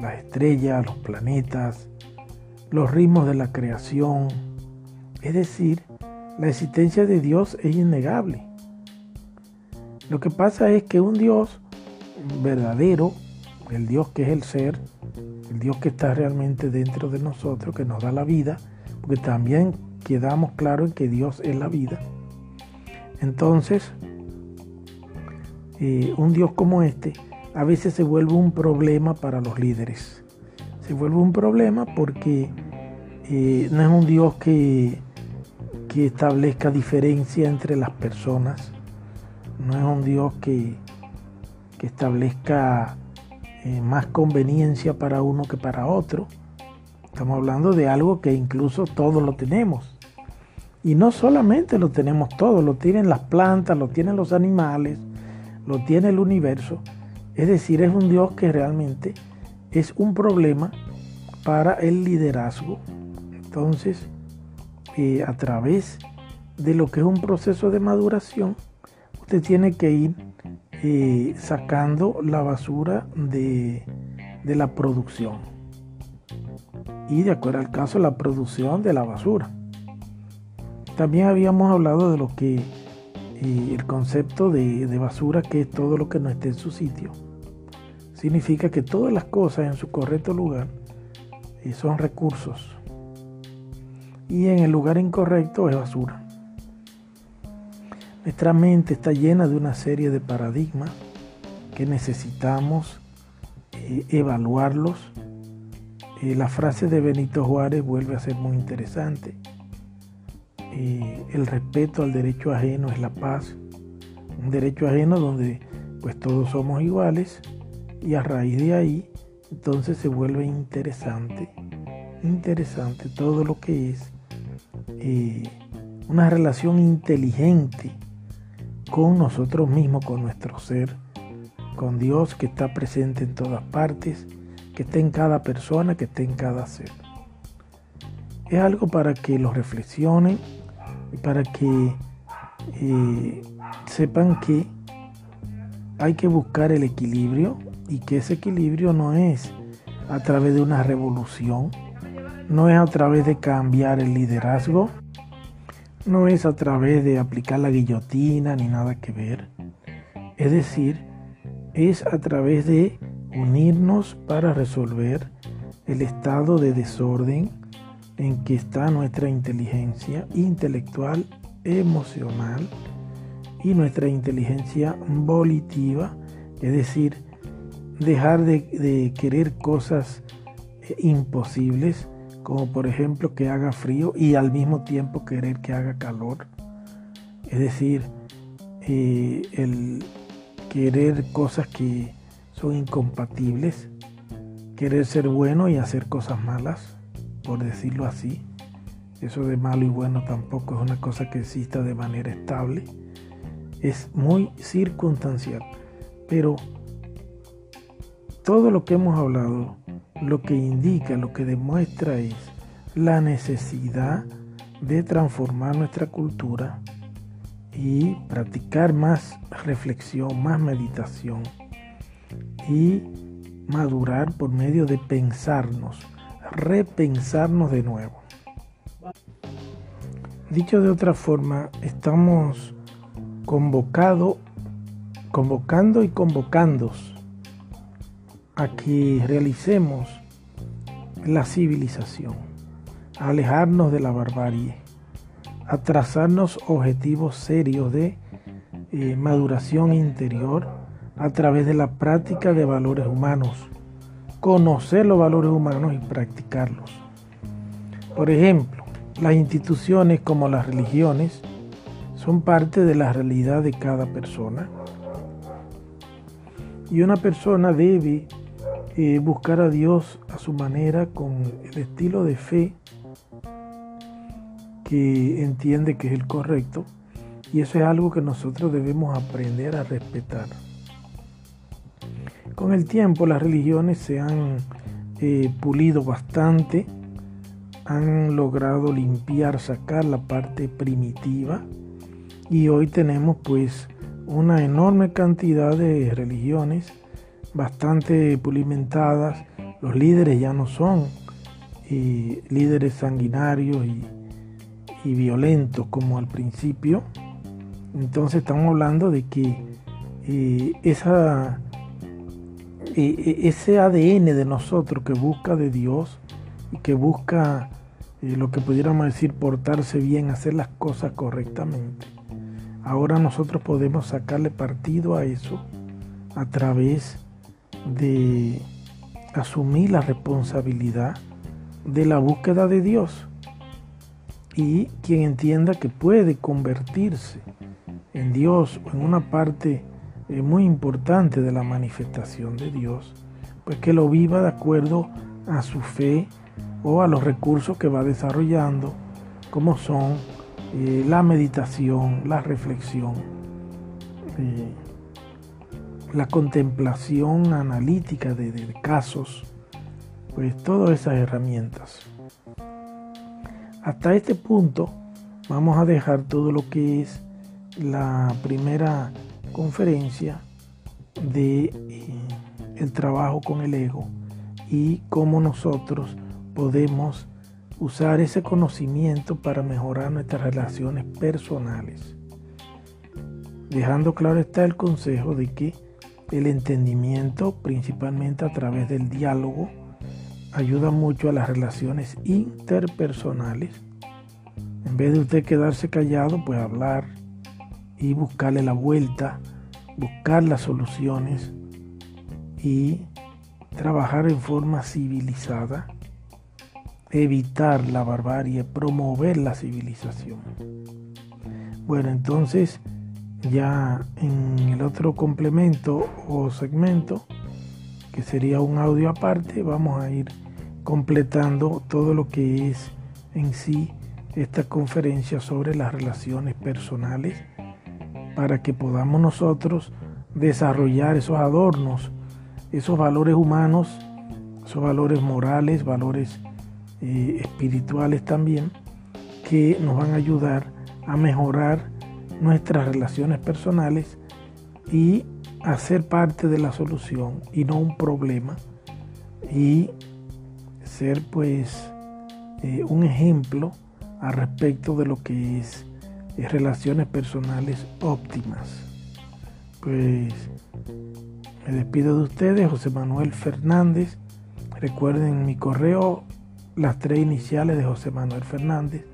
las estrellas, los planetas, los ritmos de la creación. Es decir, la existencia de Dios es innegable. Lo que pasa es que un Dios verdadero, el Dios que es el ser, el Dios que está realmente dentro de nosotros, que nos da la vida, porque también quedamos claros en que Dios es la vida. Entonces, eh, un Dios como este a veces se vuelve un problema para los líderes se vuelve un problema porque eh, no es un Dios que, que, establezca diferencia entre las personas, no es un Dios que, que establezca eh, más conveniencia para uno que para otro. Estamos hablando de algo que incluso todos lo tenemos. Y no solamente lo tenemos todos, lo tienen las plantas, lo tienen los animales, lo tiene el universo. Es decir, es un Dios que realmente es un problema para el liderazgo. Entonces, eh, a través de lo que es un proceso de maduración, usted tiene que ir eh, sacando la basura de, de la producción. Y de acuerdo al caso, la producción de la basura. También habíamos hablado de lo que eh, el concepto de, basura, que es todo lo que no esté en su sitio. Significa que todas las cosas en su correcto lugar eh, son recursos. Y en el lugar incorrecto es basura. Nuestra mente está llena de una serie de paradigmas que necesitamos eh, evaluarlos. La frase de Benito Juárez vuelve a ser muy interesante. Eh, el respeto al derecho ajeno es la paz. Un derecho ajeno donde pues todos somos iguales y a raíz de ahí entonces se vuelve interesante, interesante todo lo que es una relación inteligente con nosotros mismos, con nuestro ser, con Dios que está presente en todas partes, que está en cada persona, que está en cada ser. Es algo para que lo reflexionen para que eh, sepan que hay que buscar el equilibrio y que ese equilibrio no es a través de una revolución, no es a través de cambiar el liderazgo, no es a través de aplicar la guillotina ni nada que ver. Es decir, es a través de unirnos para resolver el estado de desorden en que está nuestra inteligencia intelectual, emocional y nuestra inteligencia volitiva, es decir, dejar de, querer cosas eh, imposibles como por ejemplo que haga frío y al mismo tiempo querer que haga calor. Es decir, eh, el querer cosas que son incompatibles, querer ser bueno y hacer cosas malas, por decirlo así. Eso de malo y bueno tampoco es una cosa que exista de manera estable. Es muy circunstancial. Pero todo lo que hemos hablado lo que indica, lo que demuestra es la necesidad de transformar nuestra cultura y practicar más reflexión, más meditación y madurar por medio de pensarnos, repensarnos de nuevo. Dicho de otra forma, estamos convocado, convocando y convocándos a que realicemos la civilización, a alejarnos de la barbarie, a trazarnos objetivos serios de eh, maduración interior a través de la práctica de valores humanos, conocer los valores humanos y practicarlos. Por ejemplo, las instituciones como las religiones son parte de la realidad de cada persona y una persona debe eh, buscar a Dios a su manera con el estilo de fe que entiende que es el correcto y eso es algo que nosotros debemos aprender a respetar. Con el tiempo las religiones se han eh, pulido bastante, han logrado limpiar, sacar la parte primitiva y hoy tenemos pues una enorme cantidad de religiones bastante pulimentadas. Los líderes ya no son eh, líderes sanguinarios y, violentos como al principio. Entonces estamos hablando de que eh, esa, ese ADN de nosotros que busca de Dios y que busca lo que pudiéramos decir portarse bien, hacer las cosas correctamente. Ahora nosotros podemos sacarle partido a eso a través de asumir la responsabilidad de la búsqueda de Dios. Y quien entienda que puede convertirse en Dios o en una parte eh, muy importante de la manifestación de Dios, pues que lo viva de acuerdo a su fe o a los recursos que va desarrollando, como son eh, la meditación, la reflexión. Eh, la contemplación analítica de, casos, pues todas esas herramientas. Hasta este punto vamos a dejar todo lo que es la primera conferencia de eh, el trabajo con el ego y cómo nosotros podemos usar ese conocimiento para mejorar nuestras relaciones personales. Dejando claro está el consejo de que el entendimiento, principalmente a través del diálogo, ayuda mucho a las relaciones interpersonales. En vez de usted quedarse callado, pues hablar y buscarle la vuelta, buscar las soluciones y trabajar en forma civilizada, evitar la barbarie, promover la civilización. Bueno, entonces ya en el otro complemento o segmento, que sería un audio aparte, vamos a ir completando todo lo que es en sí esta conferencia sobre las relaciones personales para que podamos nosotros desarrollar esos adornos, esos valores humanos, esos valores morales, valores eh, espirituales también, que nos van a ayudar a mejorar nuestras relaciones personales y hacer parte de la solución y no un problema y ser pues eh, un ejemplo al respecto de lo que es, es relaciones personales óptimas. Pues me despido de ustedes, José Manuel Fernández. Recuerden mi correo, las tres iniciales de José Manuel Fernández,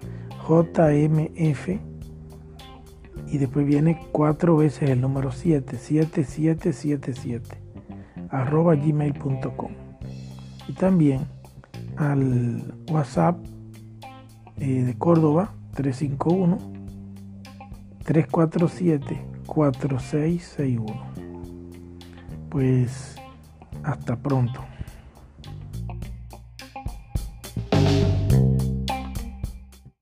JMF y después viene cuatro veces el número 77777 arroba gmail.com y también al WhatsApp eh, de Córdoba 351 347 4661 pues hasta pronto